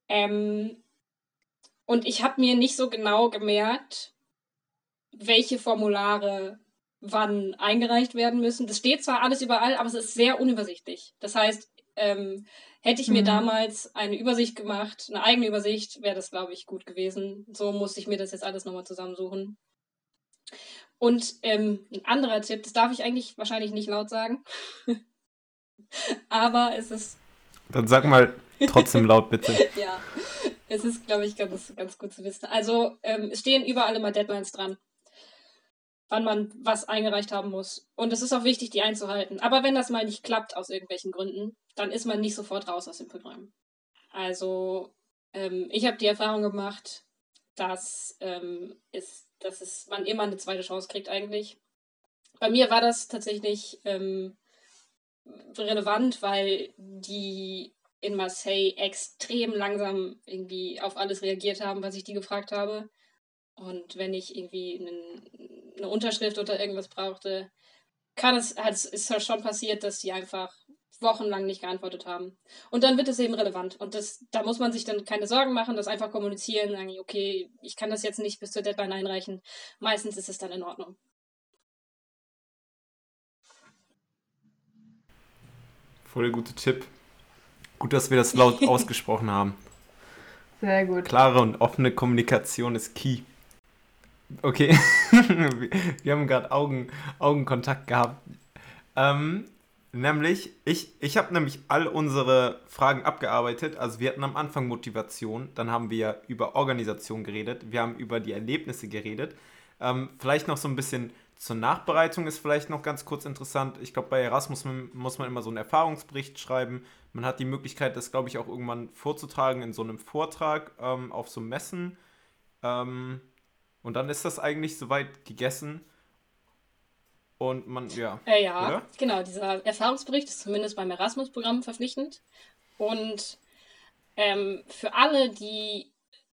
Ähm, und ich habe mir nicht so genau gemerkt, welche Formulare wann eingereicht werden müssen. Das steht zwar alles überall, aber es ist sehr unübersichtlich. Das heißt, ähm, hätte ich mir mhm. damals eine Übersicht gemacht, eine eigene Übersicht, wäre das, glaube ich, gut gewesen. So musste ich mir das jetzt alles nochmal zusammensuchen. Und ähm, ein anderer Tipp, das darf ich eigentlich wahrscheinlich nicht laut sagen. [laughs] aber es ist. Dann sag mal trotzdem laut, bitte. [laughs] ja, es ist, glaube ich, ganz, ganz gut zu wissen. Also, ähm, es stehen überall immer Deadlines dran wann man was eingereicht haben muss. Und es ist auch wichtig, die einzuhalten. Aber wenn das mal nicht klappt aus irgendwelchen Gründen, dann ist man nicht sofort raus aus dem Programm. Also ähm, ich habe die Erfahrung gemacht, dass, ähm, ist, dass es, man immer eine zweite Chance kriegt eigentlich. Bei mir war das tatsächlich ähm, relevant, weil die in Marseille extrem langsam irgendwie auf alles reagiert haben, was ich die gefragt habe. Und wenn ich irgendwie einen, eine Unterschrift oder irgendwas brauchte, kann es, halt, ist halt schon passiert, dass die einfach wochenlang nicht geantwortet haben. Und dann wird es eben relevant. Und das, da muss man sich dann keine Sorgen machen, das einfach kommunizieren, sagen, okay, ich kann das jetzt nicht bis zur Deadline einreichen. Meistens ist es dann in Ordnung. Voll guter Tipp. Gut, dass wir das laut [laughs] ausgesprochen haben. Sehr gut. Klare und offene Kommunikation ist key. Okay, [laughs] wir haben gerade Augen, Augenkontakt gehabt. Ähm, nämlich, ich, ich habe nämlich all unsere Fragen abgearbeitet. Also wir hatten am Anfang Motivation, dann haben wir über Organisation geredet, wir haben über die Erlebnisse geredet. Ähm, vielleicht noch so ein bisschen zur Nachbereitung ist vielleicht noch ganz kurz interessant. Ich glaube, bei Erasmus muss man immer so einen Erfahrungsbericht schreiben. Man hat die Möglichkeit, das, glaube ich, auch irgendwann vorzutragen in so einem Vortrag ähm, auf so Messen. Ähm, und dann ist das eigentlich soweit gegessen. Und man, ja. Äh, ja, oder? genau. Dieser Erfahrungsbericht ist zumindest beim Erasmus-Programm verpflichtend. Und ähm, für alle, die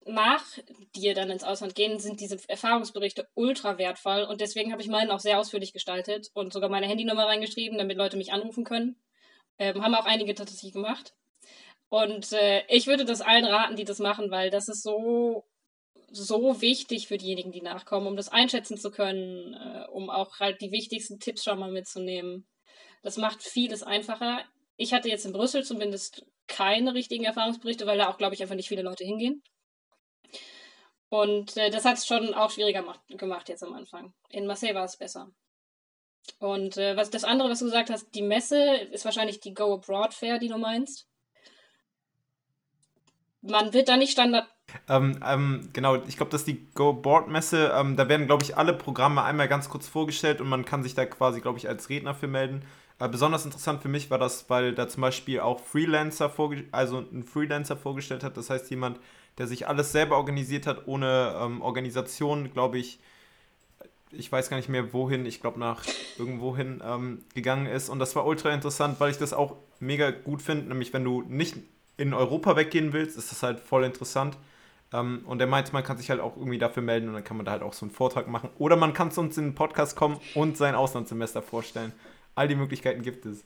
nach dir dann ins Ausland gehen, sind diese Erfahrungsberichte ultra wertvoll. Und deswegen habe ich meinen auch sehr ausführlich gestaltet und sogar meine Handynummer reingeschrieben, damit Leute mich anrufen können. Ähm, haben auch einige tatsächlich gemacht. Und äh, ich würde das allen raten, die das machen, weil das ist so so wichtig für diejenigen, die nachkommen, um das einschätzen zu können, äh, um auch halt die wichtigsten Tipps schon mal mitzunehmen. Das macht vieles einfacher. Ich hatte jetzt in Brüssel zumindest keine richtigen Erfahrungsberichte, weil da auch, glaube ich, einfach nicht viele Leute hingehen. Und äh, das hat es schon auch schwieriger gemacht jetzt am Anfang. In Marseille war es besser. Und äh, was das andere, was du gesagt hast, die Messe ist wahrscheinlich die Go Abroad Fair, die du meinst. Man wird da nicht Standard ähm, ähm, genau, ich glaube, das ist die Go Board Messe. Ähm, da werden, glaube ich, alle Programme einmal ganz kurz vorgestellt und man kann sich da quasi, glaube ich, als Redner für melden. Äh, besonders interessant für mich war das, weil da zum Beispiel auch Freelancer, also ein Freelancer vorgestellt hat. Das heißt, jemand, der sich alles selber organisiert hat, ohne ähm, Organisation, glaube ich, ich weiß gar nicht mehr wohin, ich glaube nach irgendwohin ähm, gegangen ist. Und das war ultra interessant, weil ich das auch mega gut finde. Nämlich, wenn du nicht in Europa weggehen willst, ist das halt voll interessant ähm, und er meinte, man kann sich halt auch irgendwie dafür melden und dann kann man da halt auch so einen Vortrag machen. Oder man kann zu uns in den Podcast kommen und sein Auslandssemester vorstellen. All die Möglichkeiten gibt es.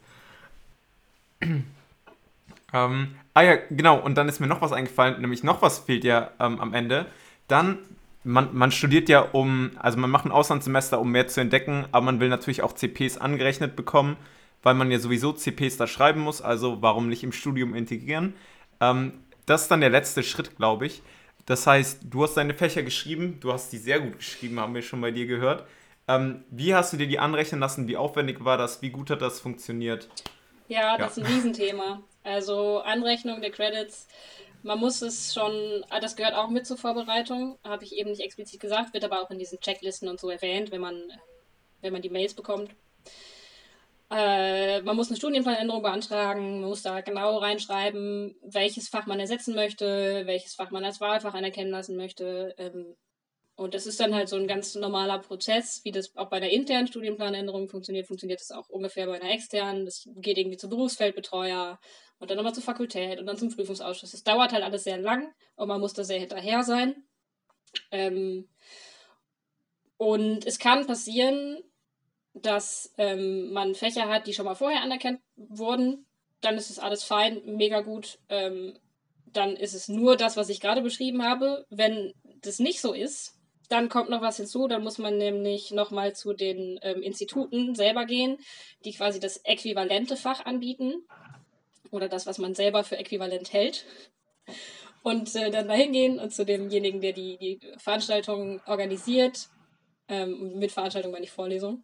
Ähm, ah ja, genau, und dann ist mir noch was eingefallen, nämlich noch was fehlt ja ähm, am Ende. Dann, man, man studiert ja um, also man macht ein Auslandssemester, um mehr zu entdecken, aber man will natürlich auch CPs angerechnet bekommen, weil man ja sowieso CPs da schreiben muss, also warum nicht im Studium integrieren. Ähm, das ist dann der letzte Schritt, glaube ich. Das heißt, du hast deine Fächer geschrieben, du hast die sehr gut geschrieben, haben wir schon bei dir gehört. Ähm, wie hast du dir die anrechnen lassen? Wie aufwendig war das? Wie gut hat das funktioniert? Ja, das ja. ist ein Riesenthema. Also Anrechnung der Credits, man muss es schon, ah, das gehört auch mit zur Vorbereitung, habe ich eben nicht explizit gesagt, wird aber auch in diesen Checklisten und so erwähnt, wenn man, wenn man die Mails bekommt. Äh, man muss eine Studienplanänderung beantragen, man muss da genau reinschreiben, welches Fach man ersetzen möchte, welches Fach man als Wahlfach anerkennen lassen möchte. Ähm, und das ist dann halt so ein ganz normaler Prozess, wie das auch bei einer internen Studienplanänderung funktioniert, funktioniert das auch ungefähr bei einer externen. Das geht irgendwie zu Berufsfeldbetreuer und dann nochmal zur Fakultät und dann zum Prüfungsausschuss. Das dauert halt alles sehr lang und man muss da sehr hinterher sein. Ähm, und es kann passieren, dass ähm, man Fächer hat, die schon mal vorher anerkannt wurden, dann ist es alles fein, mega gut. Ähm, dann ist es nur das, was ich gerade beschrieben habe. Wenn das nicht so ist, dann kommt noch was hinzu, dann muss man nämlich nochmal zu den ähm, Instituten selber gehen, die quasi das äquivalente Fach anbieten oder das, was man selber für äquivalent hält. Und äh, dann dahin gehen und zu demjenigen, der die, die Veranstaltung organisiert ähm, mit Veranstaltung meine ich Vorlesung,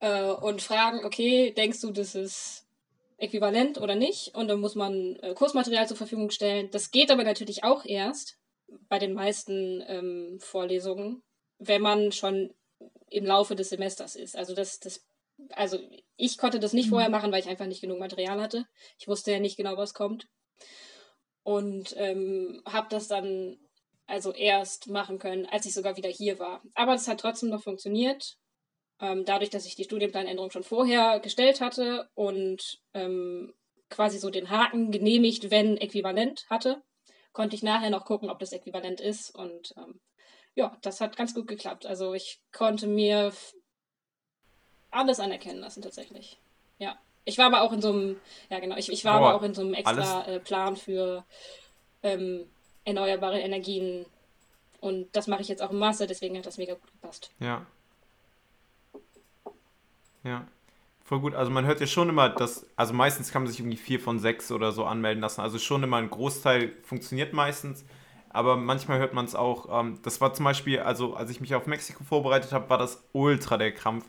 äh, und fragen, okay, denkst du, das ist äquivalent oder nicht? Und dann muss man äh, Kursmaterial zur Verfügung stellen. Das geht aber natürlich auch erst bei den meisten ähm, Vorlesungen, wenn man schon im Laufe des Semesters ist. Also das, das, also ich konnte das nicht mhm. vorher machen, weil ich einfach nicht genug Material hatte. Ich wusste ja nicht genau, was kommt. Und ähm, habe das dann also erst machen können, als ich sogar wieder hier war. Aber es hat trotzdem noch funktioniert. Ähm, dadurch, dass ich die Studienplanänderung schon vorher gestellt hatte und ähm, quasi so den Haken genehmigt, wenn äquivalent hatte, konnte ich nachher noch gucken, ob das äquivalent ist. Und ähm, ja, das hat ganz gut geklappt. Also ich konnte mir alles anerkennen lassen tatsächlich. Ja. Ich war aber auch in so einem, ja genau, ich, ich war Boah, aber auch in so einem extra äh, Plan für ähm, erneuerbare Energien. Und das mache ich jetzt auch im Master, deswegen hat das mega gut gepasst. Ja. Ja. Voll gut. Also man hört ja schon immer, dass, also meistens kann man sich irgendwie vier von sechs oder so anmelden lassen. Also schon immer ein Großteil funktioniert meistens. Aber manchmal hört man es auch. Ähm, das war zum Beispiel, also als ich mich auf Mexiko vorbereitet habe, war das ultra der Krampf.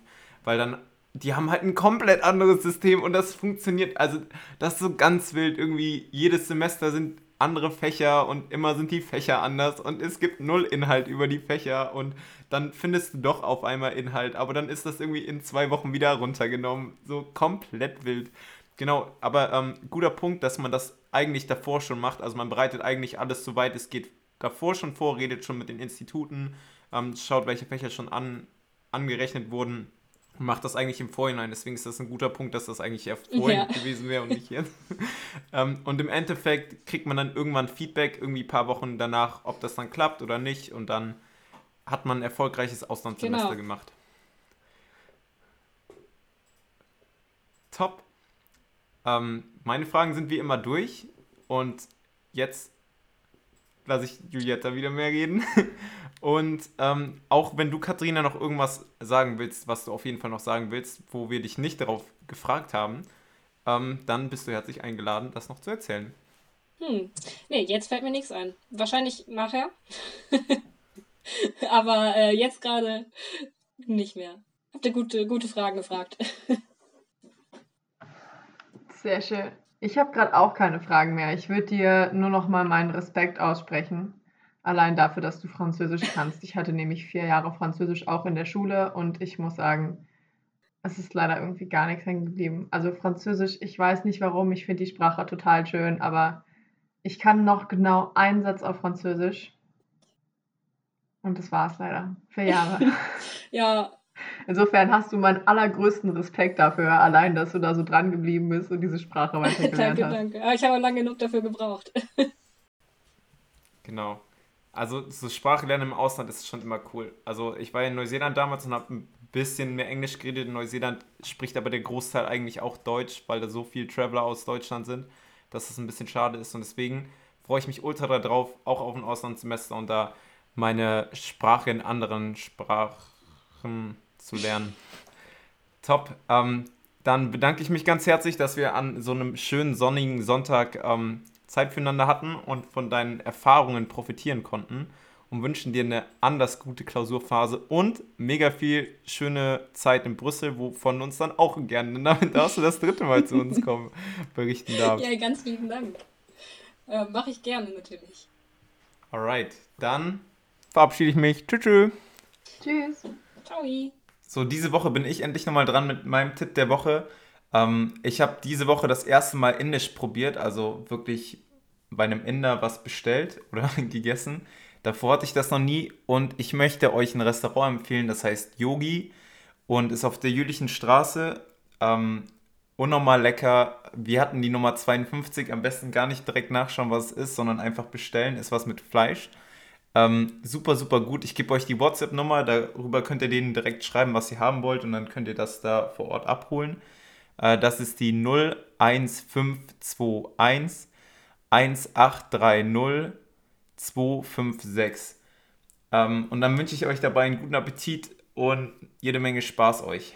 Weil dann, die haben halt ein komplett anderes System und das funktioniert. Also das ist so ganz wild. Irgendwie jedes Semester sind andere Fächer und immer sind die Fächer anders und es gibt null Inhalt über die Fächer und dann findest du doch auf einmal Inhalt, aber dann ist das irgendwie in zwei Wochen wieder runtergenommen. So komplett wild. Genau, aber ähm, guter Punkt, dass man das eigentlich davor schon macht. Also man bereitet eigentlich alles so weit es geht davor schon vor, redet schon mit den Instituten, ähm, schaut, welche Fächer schon an, angerechnet wurden macht das eigentlich im Vorhinein. Deswegen ist das ein guter Punkt, dass das eigentlich ja vorhin ja. gewesen wäre und nicht jetzt. [laughs] ähm, und im Endeffekt kriegt man dann irgendwann Feedback, irgendwie ein paar Wochen danach, ob das dann klappt oder nicht. Und dann hat man ein erfolgreiches Auslandssemester genau. gemacht. Top. Ähm, meine Fragen sind wie immer durch. Und jetzt lasse ich Julietta wieder mehr reden. [laughs] Und ähm, auch wenn du, Katharina, noch irgendwas sagen willst, was du auf jeden Fall noch sagen willst, wo wir dich nicht darauf gefragt haben, ähm, dann bist du herzlich eingeladen, das noch zu erzählen. Hm, nee, jetzt fällt mir nichts ein. Wahrscheinlich nachher. [laughs] Aber äh, jetzt gerade nicht mehr. Habt ihr gute, gute Fragen gefragt. [laughs] Sehr schön. Ich habe gerade auch keine Fragen mehr. Ich würde dir nur noch mal meinen Respekt aussprechen Allein dafür, dass du Französisch kannst. Ich hatte nämlich vier Jahre Französisch auch in der Schule und ich muss sagen, es ist leider irgendwie gar nichts hängen geblieben. Also Französisch, ich weiß nicht warum, ich finde die Sprache total schön, aber ich kann noch genau einen Satz auf Französisch. Und das war es leider. Vier Jahre. [laughs] ja. Insofern hast du meinen allergrößten Respekt dafür, allein, dass du da so dran geblieben bist und diese Sprache weitergelernt [laughs] danke, hast. Danke, danke. Ich habe lange genug dafür gebraucht. [laughs] genau. Also so Sprachlernen im Ausland ist schon immer cool. Also ich war in Neuseeland damals und habe ein bisschen mehr Englisch geredet. In Neuseeland spricht aber der Großteil eigentlich auch Deutsch, weil da so viele Traveler aus Deutschland sind. dass es ein bisschen schade ist. Und deswegen freue ich mich ultra darauf, auch auf ein Auslandssemester und da meine Sprache in anderen Sprachen zu lernen. Top. Ähm, dann bedanke ich mich ganz herzlich, dass wir an so einem schönen sonnigen Sonntag ähm, Zeit füreinander hatten und von deinen Erfahrungen profitieren konnten und wünschen dir eine anders gute Klausurphase und mega viel schöne Zeit in Brüssel, wovon uns dann auch gerne, [laughs] damit darfst du das dritte Mal zu uns kommen, [laughs] berichten darfst. Ja, ganz lieben Dank. Äh, Mache ich gerne natürlich. Alright, dann verabschiede ich mich. Tschüss. Tschüss. Ciao. So, diese Woche bin ich endlich nochmal dran mit meinem Tipp der Woche. Ähm, ich habe diese Woche das erste Mal Indisch probiert, also wirklich bei einem Inder was bestellt [laughs] oder gegessen. Davor hatte ich das noch nie und ich möchte euch ein Restaurant empfehlen, das heißt Yogi und ist auf der Jülichen Straße. Ähm, unnormal lecker. Wir hatten die Nummer 52, am besten gar nicht direkt nachschauen, was es ist, sondern einfach bestellen. Ist was mit Fleisch. Ähm, super, super gut. Ich gebe euch die WhatsApp-Nummer, darüber könnt ihr denen direkt schreiben, was ihr haben wollt und dann könnt ihr das da vor Ort abholen. Äh, das ist die 01521 1830 256. Ähm, und dann wünsche ich euch dabei einen guten Appetit und jede Menge Spaß euch.